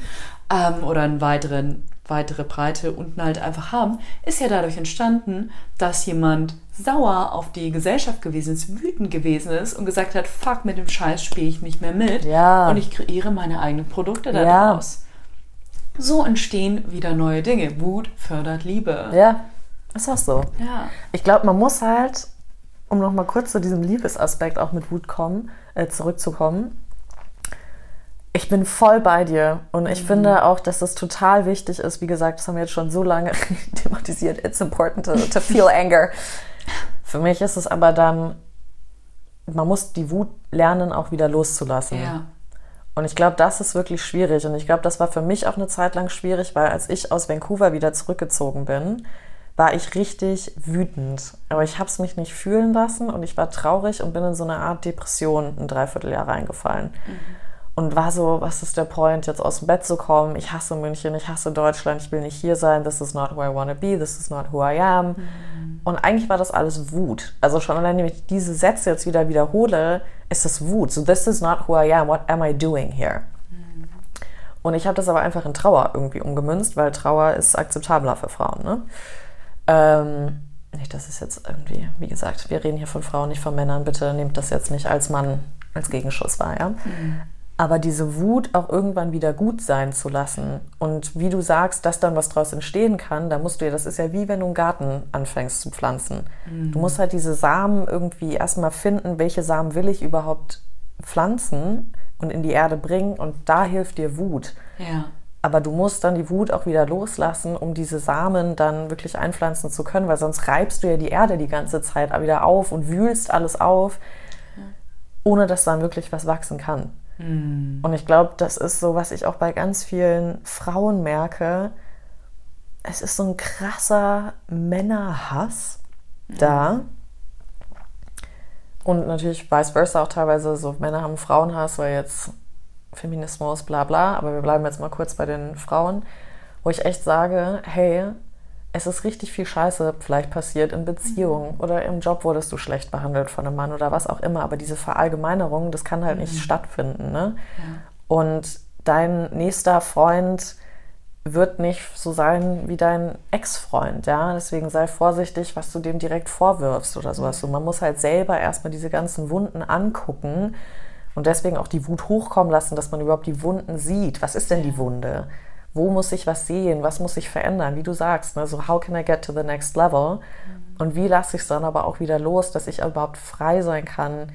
ähm, oder eine weitere, weitere Breite unten halt einfach haben, ist ja dadurch entstanden, dass jemand sauer auf die Gesellschaft gewesen ist, wütend gewesen ist und gesagt hat, fuck, mit dem Scheiß spiele ich nicht mehr mit ja. und ich kreiere meine eigenen Produkte daraus. Ja. So entstehen wieder neue Dinge. Wut fördert Liebe. Ja, ist auch so. Ja. Ich glaube, man muss halt, um nochmal kurz zu diesem Liebesaspekt auch mit Wut kommen, äh, zurückzukommen. Ich bin voll bei dir und ich mhm. finde auch, dass es total wichtig ist. Wie gesagt, das haben wir jetzt schon so lange thematisiert. It's important to, to feel anger. Für mich ist es aber dann, man muss die Wut lernen, auch wieder loszulassen. Ja. Und ich glaube, das ist wirklich schwierig. Und ich glaube, das war für mich auch eine Zeit lang schwierig, weil als ich aus Vancouver wieder zurückgezogen bin, war ich richtig wütend. Aber ich habe es mich nicht fühlen lassen und ich war traurig und bin in so eine Art Depression ein Dreivierteljahr reingefallen. Mhm. und war so, was ist der Point, jetzt aus dem Bett zu kommen? Ich hasse München, ich hasse Deutschland, ich will nicht hier sein, this is not who I want to be, this is not who I am. Mhm. Und eigentlich war das alles Wut. Also schon allein, wenn ich diese Sätze jetzt wieder wiederhole, ist das Wut. So, this is not who I am, what am I doing here? Mhm. Und ich habe das aber einfach in Trauer irgendwie umgemünzt, weil Trauer ist akzeptabler für Frauen. Ne? Ähm, nicht, das ist jetzt irgendwie, wie gesagt, wir reden hier von Frauen, nicht von Männern. Bitte nehmt das jetzt nicht als Mann als Gegenschuss wahr, ja. Mhm. Aber diese Wut auch irgendwann wieder gut sein zu lassen und wie du sagst, dass dann was draus entstehen kann, da musst du ja, das ist ja wie wenn du einen Garten anfängst zu pflanzen. Mhm. Du musst halt diese Samen irgendwie erstmal finden, welche Samen will ich überhaupt pflanzen und in die Erde bringen und da hilft dir Wut. Ja. Aber du musst dann die Wut auch wieder loslassen, um diese Samen dann wirklich einpflanzen zu können, weil sonst reibst du ja die Erde die ganze Zeit wieder auf und wühlst alles auf, ohne dass dann wirklich was wachsen kann. Mhm. Und ich glaube, das ist so, was ich auch bei ganz vielen Frauen merke. Es ist so ein krasser Männerhass mhm. da. Und natürlich vice versa auch teilweise so, Männer haben Frauenhass, weil jetzt Feminismus, bla bla, aber wir bleiben jetzt mal kurz bei den Frauen, wo ich echt sage, hey, es ist richtig viel Scheiße vielleicht passiert in Beziehungen mhm. oder im Job wurdest du schlecht behandelt von einem Mann oder was auch immer, aber diese Verallgemeinerung, das kann halt mhm. nicht stattfinden. Ne? Ja. Und dein nächster Freund wird nicht so sein wie dein Ex-Freund, ja. Deswegen sei vorsichtig, was du dem direkt vorwirfst oder sowas. Mhm. Man muss halt selber erstmal diese ganzen Wunden angucken und deswegen auch die Wut hochkommen lassen, dass man überhaupt die Wunden sieht. Was ist denn die Wunde? Wo muss ich was sehen? Was muss ich verändern? Wie du sagst, ne? so how can I get to the next level? Und wie lasse ich es dann aber auch wieder los, dass ich überhaupt frei sein kann,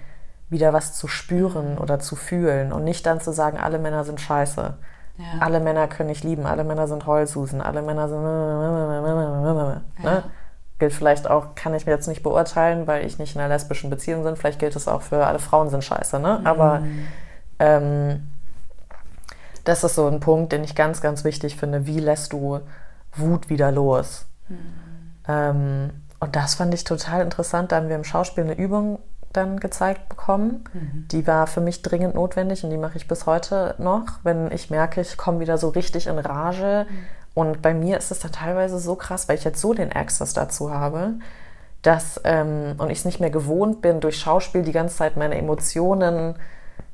wieder was zu spüren oder zu fühlen und nicht dann zu sagen, alle Männer sind scheiße. Ja. Alle Männer können ich lieben, alle Männer sind Heulsusen, alle Männer sind. Ne? Gilt vielleicht auch, kann ich mir jetzt nicht beurteilen, weil ich nicht in einer lesbischen Beziehung bin. Vielleicht gilt es auch für alle Frauen sind scheiße, ne? Aber mhm. ähm, das ist so ein Punkt, den ich ganz, ganz wichtig finde. Wie lässt du Wut wieder los? Mhm. Ähm, und das fand ich total interessant. Da haben wir im Schauspiel eine Übung dann gezeigt bekommen. Mhm. Die war für mich dringend notwendig und die mache ich bis heute noch, wenn ich merke, ich komme wieder so richtig in Rage. Mhm und bei mir ist es dann teilweise so krass, weil ich jetzt so den Access dazu habe, dass, ähm, und ich es nicht mehr gewohnt bin, durch Schauspiel die ganze Zeit meine Emotionen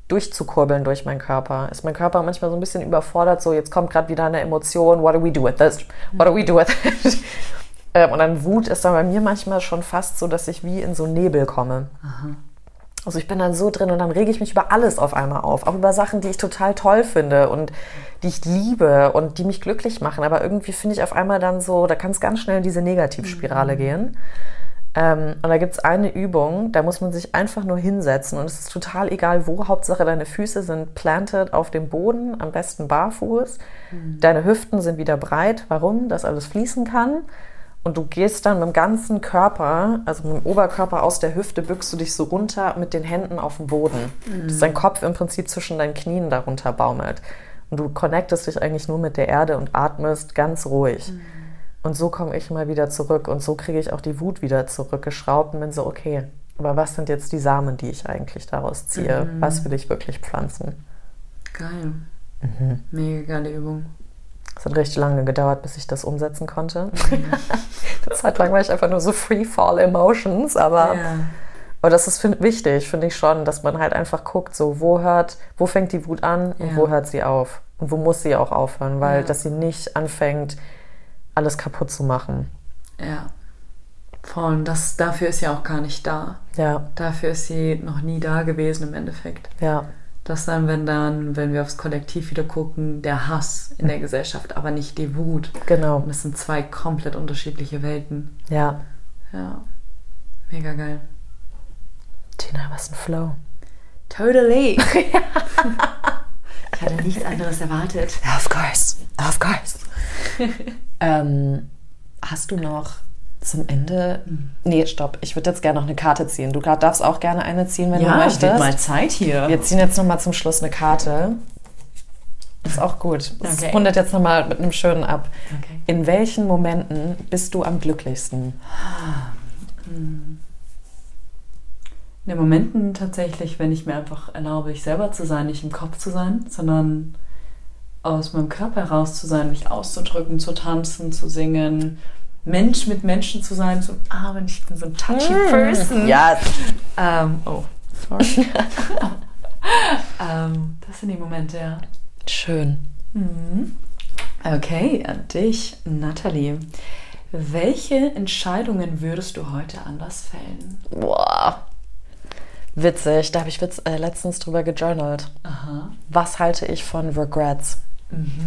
durchzukurbeln durch meinen Körper. Ist mein Körper manchmal so ein bisschen überfordert, so jetzt kommt gerade wieder eine Emotion, what do we do with this? What do we do with it? Ähm, und dann Wut ist dann bei mir manchmal schon fast so, dass ich wie in so Nebel komme. Aha. Also ich bin dann so drin und dann rege ich mich über alles auf einmal auf. Auch über Sachen, die ich total toll finde und die ich liebe und die mich glücklich machen. Aber irgendwie finde ich auf einmal dann so, da kann es ganz schnell in diese Negativspirale mhm. gehen. Ähm, und da gibt es eine Übung, da muss man sich einfach nur hinsetzen und es ist total egal wo. Hauptsache deine Füße sind planted auf dem Boden, am besten barfuß. Mhm. Deine Hüften sind wieder breit. Warum? Dass alles fließen kann. Und du gehst dann mit dem ganzen Körper, also mit dem Oberkörper aus der Hüfte, bückst du dich so runter mit den Händen auf den Boden. Mhm. Dass dein Kopf im Prinzip zwischen deinen Knien darunter baumelt. Und du connectest dich eigentlich nur mit der Erde und atmest ganz ruhig. Mhm. Und so komme ich mal wieder zurück. Und so kriege ich auch die Wut wieder zurückgeschraubt und bin so, okay, aber was sind jetzt die Samen, die ich eigentlich daraus ziehe? Mhm. Was will ich wirklich pflanzen? Geil. Mhm. Mega geile Übung. Es hat richtig lange gedauert, bis ich das umsetzen konnte. Mhm. Eine Zeit lang war ich einfach nur so Freefall Emotions, aber, ja. aber das ist find, wichtig, finde ich schon, dass man halt einfach guckt, so wo hört, wo fängt die Wut an und ja. wo hört sie auf und wo muss sie auch aufhören, weil ja. dass sie nicht anfängt, alles kaputt zu machen. Ja. Voll, das, dafür ist sie auch gar nicht da. Ja. Dafür ist sie noch nie da gewesen im Endeffekt. Ja dass dann, wenn dann, wenn wir aufs Kollektiv wieder gucken, der Hass in der Gesellschaft, aber nicht die Wut. Genau. Und das sind zwei komplett unterschiedliche Welten. Ja. Ja. Mega geil. Tina, was ein Flow. Totally. ich hatte nichts anderes erwartet. Of course. Of course. ähm, hast du noch zum Ende. Nee, stopp. Ich würde jetzt gerne noch eine Karte ziehen. Du darfst auch gerne eine ziehen, wenn ja, du möchtest. Ja, mal Zeit hier. Wir ziehen jetzt noch mal zum Schluss eine Karte. Ist auch gut. Das okay. rundet jetzt noch mal mit einem schönen ab. Okay. In welchen Momenten bist du am glücklichsten? In den Momenten tatsächlich, wenn ich mir einfach erlaube, ich selber zu sein, nicht im Kopf zu sein, sondern aus meinem Körper heraus zu sein, mich auszudrücken, zu tanzen, zu singen, Mensch mit Menschen zu sein, zu umarmen. Ich bin so ein touchy person. Ja, Ähm, oh, sorry. ähm, das sind die Momente, ja. schön. Okay, an dich, Nathalie. Welche Entscheidungen würdest du heute anders fällen? Boah. Witzig, da habe ich witz, äh, letztens drüber gejournalt. Aha, Was halte ich von Regrets?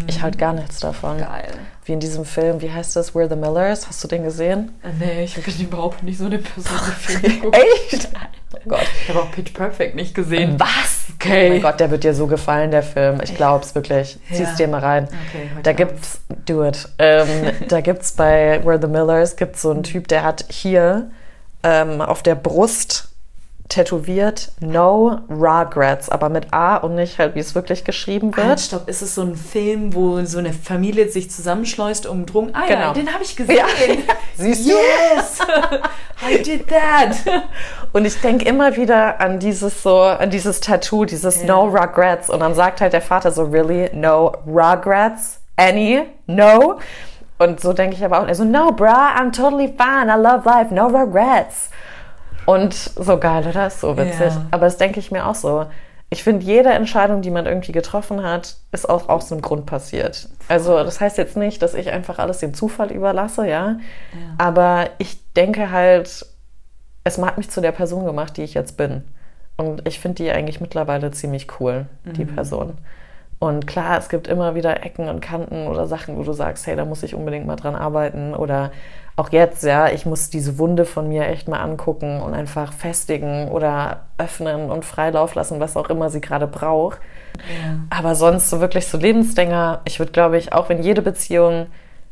Ich halte gar nichts davon. geil. Wie in diesem Film, wie heißt das? We're the Millers. Hast du den gesehen? Äh, Nee, ich bin überhaupt nicht so eine Person, die Filme. Echt? Oh Gott. Ich habe auch Pitch Perfect nicht gesehen. Was? Okay. Oh mein Gott, der wird dir so gefallen, der Film. Ich glaube es wirklich. Ja. Zieh's dir mal rein. Okay, heute Da Abend. gibt's, do it. Ähm, da gibt's bei We're the Millers gibt's so einen Typ, der hat hier ähm, auf der Brust tätowiert No Regrets, aber mit A und nicht halt, wie es wirklich geschrieben Halt, wird. stopp, ist es so ein Film, wo so eine Familie sich zusammenschleust um Drogen? Ah ja, Genau. den habe ich gesehen. Ja. Siehst du? Yes! I did that! Und ich denke immer wieder an dieses so, an dieses Tattoo, dieses Ja. No Regrets. Und dann sagt halt der Vater so, really? No Regrets? Any? No? Und so denke ich aber auch, also, no, bruh, I'm totally fine. I love life. No regrets. Und so geil, oder? Ist so witzig. Ja. Aber das denke ich mir auch so. Ich finde, jede Entscheidung, die man irgendwie getroffen hat, ist auch aus einem Grund passiert. Also, das heißt jetzt nicht, dass ich einfach alles dem Zufall überlasse, ja. Aber ich denke halt, es hat mich zu der Person gemacht, die ich jetzt bin. Und ich finde die eigentlich mittlerweile ziemlich cool, die Person. Und klar, es gibt immer wieder Ecken und Kanten oder Sachen, wo du sagst, hey, da muss ich unbedingt mal dran arbeiten. Oder auch jetzt, ja, ich muss diese Wunde von mir echt mal angucken und einfach festigen oder öffnen und Freilauf lassen, was auch immer sie gerade braucht. Aber sonst so wirklich so Lebensdinger, ich würde, glaube ich, auch wenn jede Beziehung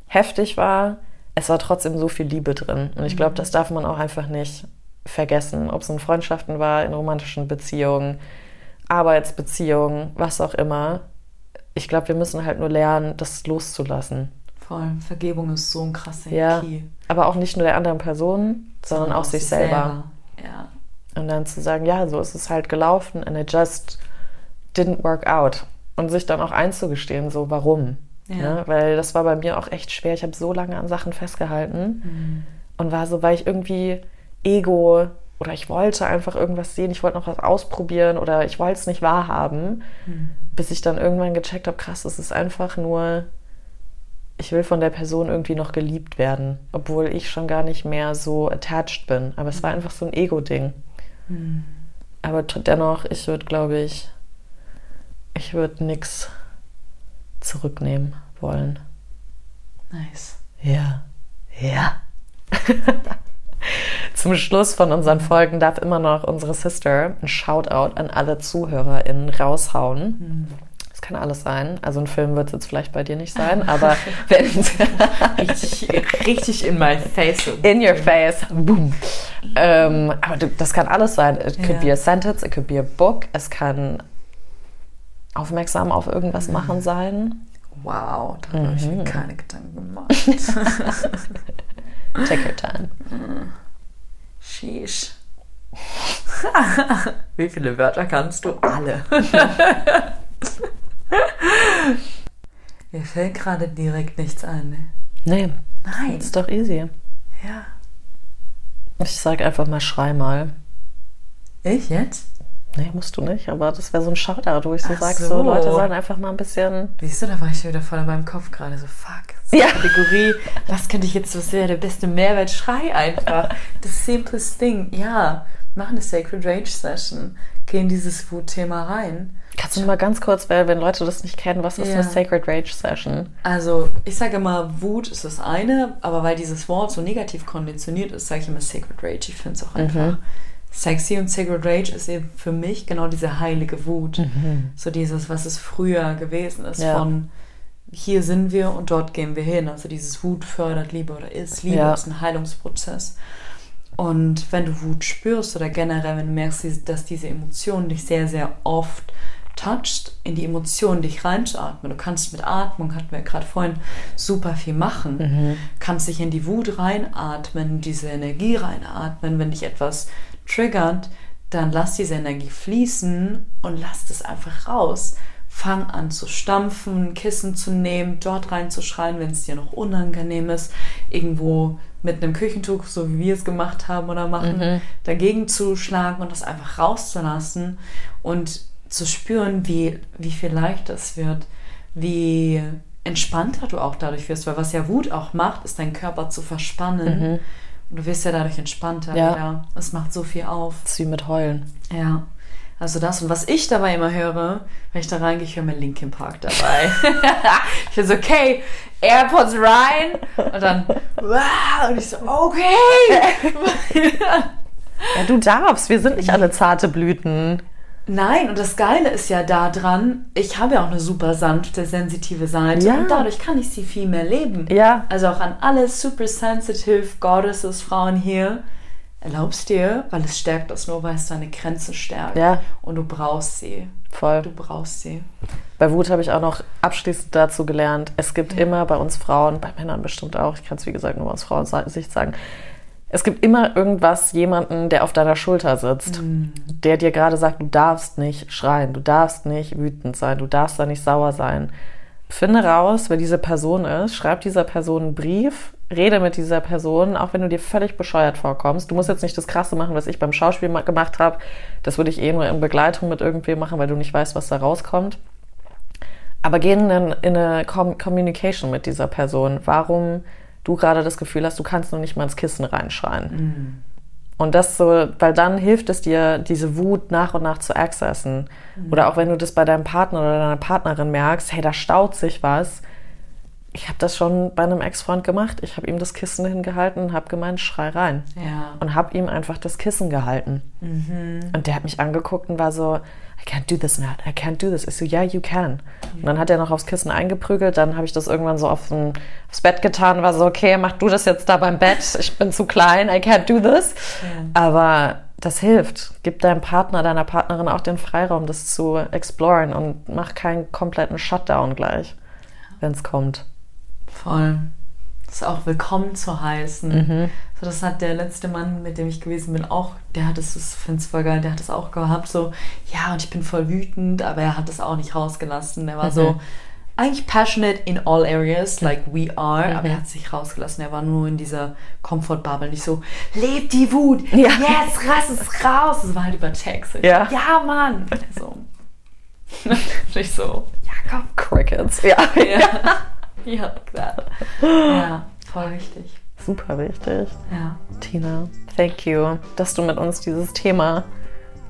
heftig war, es war trotzdem so viel Liebe drin. Und ich glaube, das darf man auch einfach nicht vergessen. Ob es in Freundschaften war, in romantischen Beziehungen, Arbeitsbeziehungen, was auch immer. Ich glaube, wir müssen halt nur lernen, das loszulassen. Voll, Vergebung ist so ein krasser Ja. Key. Aber auch nicht nur der anderen Person, sondern auch sich selber. Ja. Und dann zu sagen, ja, so ist es halt gelaufen and it just didn't work out. Und sich dann auch einzugestehen, so warum. Ja. Ja. weil das war bei mir auch echt schwer. Ich habe so lange an Sachen festgehalten und war so, weil ich irgendwie Ego oder ich wollte einfach irgendwas sehen, ich wollte noch was ausprobieren oder ich wollte es nicht wahrhaben, bis ich dann irgendwann gecheckt habe, krass, es ist einfach nur, ich will von der Person irgendwie noch geliebt werden, obwohl ich schon gar nicht mehr so attached bin. Aber es war einfach so ein Ego-Ding. Aber t- dennoch, ich würde, glaube ich, ich würde nichts zurücknehmen wollen. Nice. Ja. Ja. Zum Schluss von unseren Folgen darf immer noch unsere Sister ein Shoutout an alle ZuhörerInnen raushauen. Es kann alles sein. Also ein Film wird es jetzt vielleicht bei dir nicht sein, aber wenn Richtig, richtig in my face. in your face, boom. Ähm, aber das kann alles sein. It could Ja. be a sentence, it could be a book, es kann aufmerksam auf irgendwas machen sein. Wow, da habe ich mir keine Gedanken gemacht. Take your time. Sheesh. Wie viele Wörter kannst du? Alle. Mir fällt gerade direkt nichts ein. Nee, Nein. ist doch easy. Ja. Ich sag einfach mal, schrei mal. Ich jetzt? Nee, musst du nicht, aber das wäre so ein Shoutout, wo ich so Ach sag, so. so Leute sollen einfach mal ein bisschen. Siehst du, da war ich wieder voll in meinem Kopf gerade so, fuck. So Ja. Kategorie, was könnte ich jetzt, was wäre der beste Mehrwert? Schrei einfach. The simplest thing. Ja, mach eine Sacred Rage Session. Geh in dieses Wut-Thema rein. Kannst du mal ganz kurz, weil wenn Leute das nicht kennen, was ist Ja. eine Sacred Rage Session? Also, ich sage immer, Wut ist das eine, aber weil dieses Wort so negativ konditioniert ist, sage ich immer Sacred Rage. Ich finde es auch einfach sexy und Sacred Rage ist eben für mich genau diese heilige Wut. So dieses, was es früher gewesen ist, Ja. von hier sind wir und dort gehen wir hin. Also dieses Wut fördert Liebe oder ist Liebe, Ja. ist ein Heilungsprozess. Und wenn du Wut spürst oder generell, wenn du merkst, dass diese Emotion dich sehr, sehr oft toucht, in die Emotionen dich reinzuatmen. Du kannst mit Atmung, hatten wir gerade vorhin, super viel machen. Kannst dich in die Wut reinatmen, diese Energie reinatmen, wenn dich etwas triggert, dann lass diese Energie fließen und lass das einfach raus. Fang an zu stampfen, Kissen zu nehmen, dort reinzuschreien, wenn es dir noch unangenehm ist, irgendwo mit einem Küchentuch, so wie wir es gemacht haben oder machen, Mhm. dagegen zu schlagen und das einfach rauszulassen und zu spüren, wie, wie viel leichter es wird, wie entspannter du auch dadurch wirst, weil was ja Wut auch macht, ist deinen Körper zu verspannen. Und du wirst ja dadurch entspannter Mhm. Ja. Es macht so viel auf. Das ist wie mit Heulen. Ja. Also das. Und was ich dabei immer höre, wenn ich da reingehe, ich höre mir Linkin Park dabei. ich bin so, okay, AirPods rein. Und dann, wow. Und ich so, okay. Ja, du darfst. Wir sind nicht alle zarte Blüten. Nein, und das Geile ist ja daran, ich habe ja auch eine super sanfte, sensitive Seite Ja. und dadurch kann ich sie viel mehr leben. Ja. Also auch an alle super sensitive Goddesses Frauen hier, erlaubst dir, weil es stärkt das nur, weil es deine Grenze stärkt. Ja. Und du brauchst sie. Voll. Du brauchst sie. Bei Wut habe ich auch noch abschließend dazu gelernt, es gibt immer bei uns Frauen, bei Männern bestimmt auch, ich kann es wie gesagt nur aus Frauensicht sagen, es gibt immer irgendwas, jemanden, der auf deiner Schulter sitzt, der dir gerade sagt, du darfst nicht schreien, du darfst nicht wütend sein, du darfst da nicht sauer sein. Finde raus, wer diese Person ist, schreib dieser Person einen Brief, rede mit dieser Person, auch wenn du dir völlig bescheuert vorkommst. Du musst jetzt nicht das Krasse machen, was ich beim Schauspiel ma- gemacht habe. Das würde ich eh nur in Begleitung mit irgendwem machen, weil du nicht weißt, was da rauskommt. Aber geh in, in eine Com Communication mit dieser Person. Warum du gerade das Gefühl hast, du kannst noch nicht mal ins Kissen reinschreien. Und das so, weil dann hilft es dir, diese Wut nach und nach zu accessen. Oder auch wenn du das bei deinem Partner oder deiner Partnerin merkst, hey, da staut sich was. Ich habe das schon bei einem Ex-Freund gemacht. Ich habe ihm das Kissen hingehalten und habe gemeint, schrei rein. Ja. Und habe ihm einfach das Kissen gehalten. Und der hat mich angeguckt und war so, I can't do this, Nat. I can't do this. Ich so, yeah, you can. Und dann hat er noch aufs Kissen eingeprügelt. Dann habe ich das irgendwann so auf aufs Bett getan. War so, okay, mach du das jetzt da beim Bett. Ich bin zu klein. I can't do this. Aber das hilft. Gib deinem Partner, deiner Partnerin auch den Freiraum, das zu exploren und mach keinen kompletten Shutdown gleich, wenn es kommt. Voll. Das ist auch willkommen zu heißen. Mhm. So, das hat der letzte Mann, mit dem ich gewesen bin, auch, der hat es, das finde ich voll geil, der hat es auch gehabt, so, ja, und ich bin voll wütend, aber er hat es auch nicht rausgelassen. Er war Mhm. so, eigentlich passionate in all areas, like we are, Mhm. aber er hat sich rausgelassen. Er war nur in dieser Comfort-Bubble, nicht so, lebt die Wut, Ja. jetzt rass es raus. Das war halt über Text. Ja. ja, Mann. So. nicht so, ja, komm. Crickets. Ja. Ja, ja, that. Ja, voll wichtig. Super wichtig. Ja. Tina, thank you, dass du mit uns dieses Thema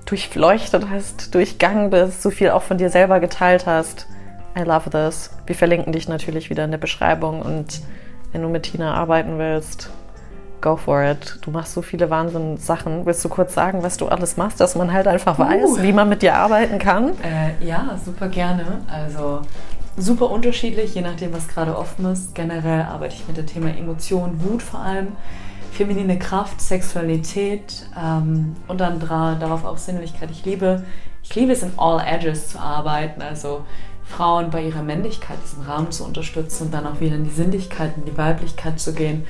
durchleuchtet hast, durchgangen bist, so viel auch von dir selber geteilt hast. I love this. Wir verlinken dich natürlich wieder in der Beschreibung und wenn du mit Tina arbeiten willst, go for it. Du machst so viele Wahnsinn-Sachen. Willst du kurz sagen, was du alles machst, dass man halt einfach weiß, wie man mit dir arbeiten kann? Äh, ja, super gerne. Also super unterschiedlich, je nachdem, was gerade offen ist. Generell arbeite ich mit dem Thema Emotion, Wut vor allem, feminine Kraft, Sexualität ähm, und dann darauf auch Sinnlichkeit. Ich liebe, ich liebe es in all edges zu arbeiten, also Frauen bei ihrer Männlichkeit, diesen Rahmen zu unterstützen und dann auch wieder in die Sinnlichkeit, in die Weiblichkeit zu gehen.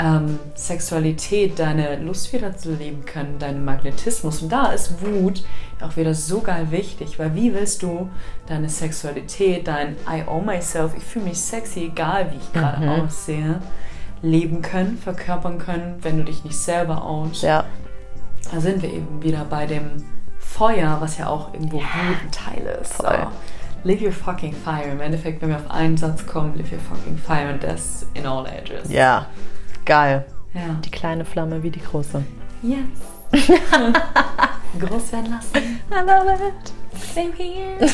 Ähm, Sexualität, deine Lust wieder zu leben können, deinen Magnetismus. Und da ist Wut auch wieder so geil wichtig, weil wie willst du deine Sexualität, dein I own myself, ich fühle mich sexy, egal wie ich gerade Mhm. aussehe, leben können, verkörpern können, wenn du dich nicht selber ownst. Ja, Da sind wir eben wieder bei dem Feuer, was ja auch irgendwo Wut ein Teil ist. So. Voll. Live your fucking fire. Im Endeffekt, wenn wir auf einen Satz kommen, live your fucking fire und das in all ages. ja, geil. Ja. Die kleine Flamme wie die große. Yes. Groß werden lassen. I love it. Same here.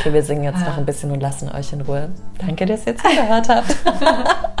Okay, wir singen jetzt noch ein bisschen und lassen euch in Ruhe. Danke, dass ihr zugehört habt.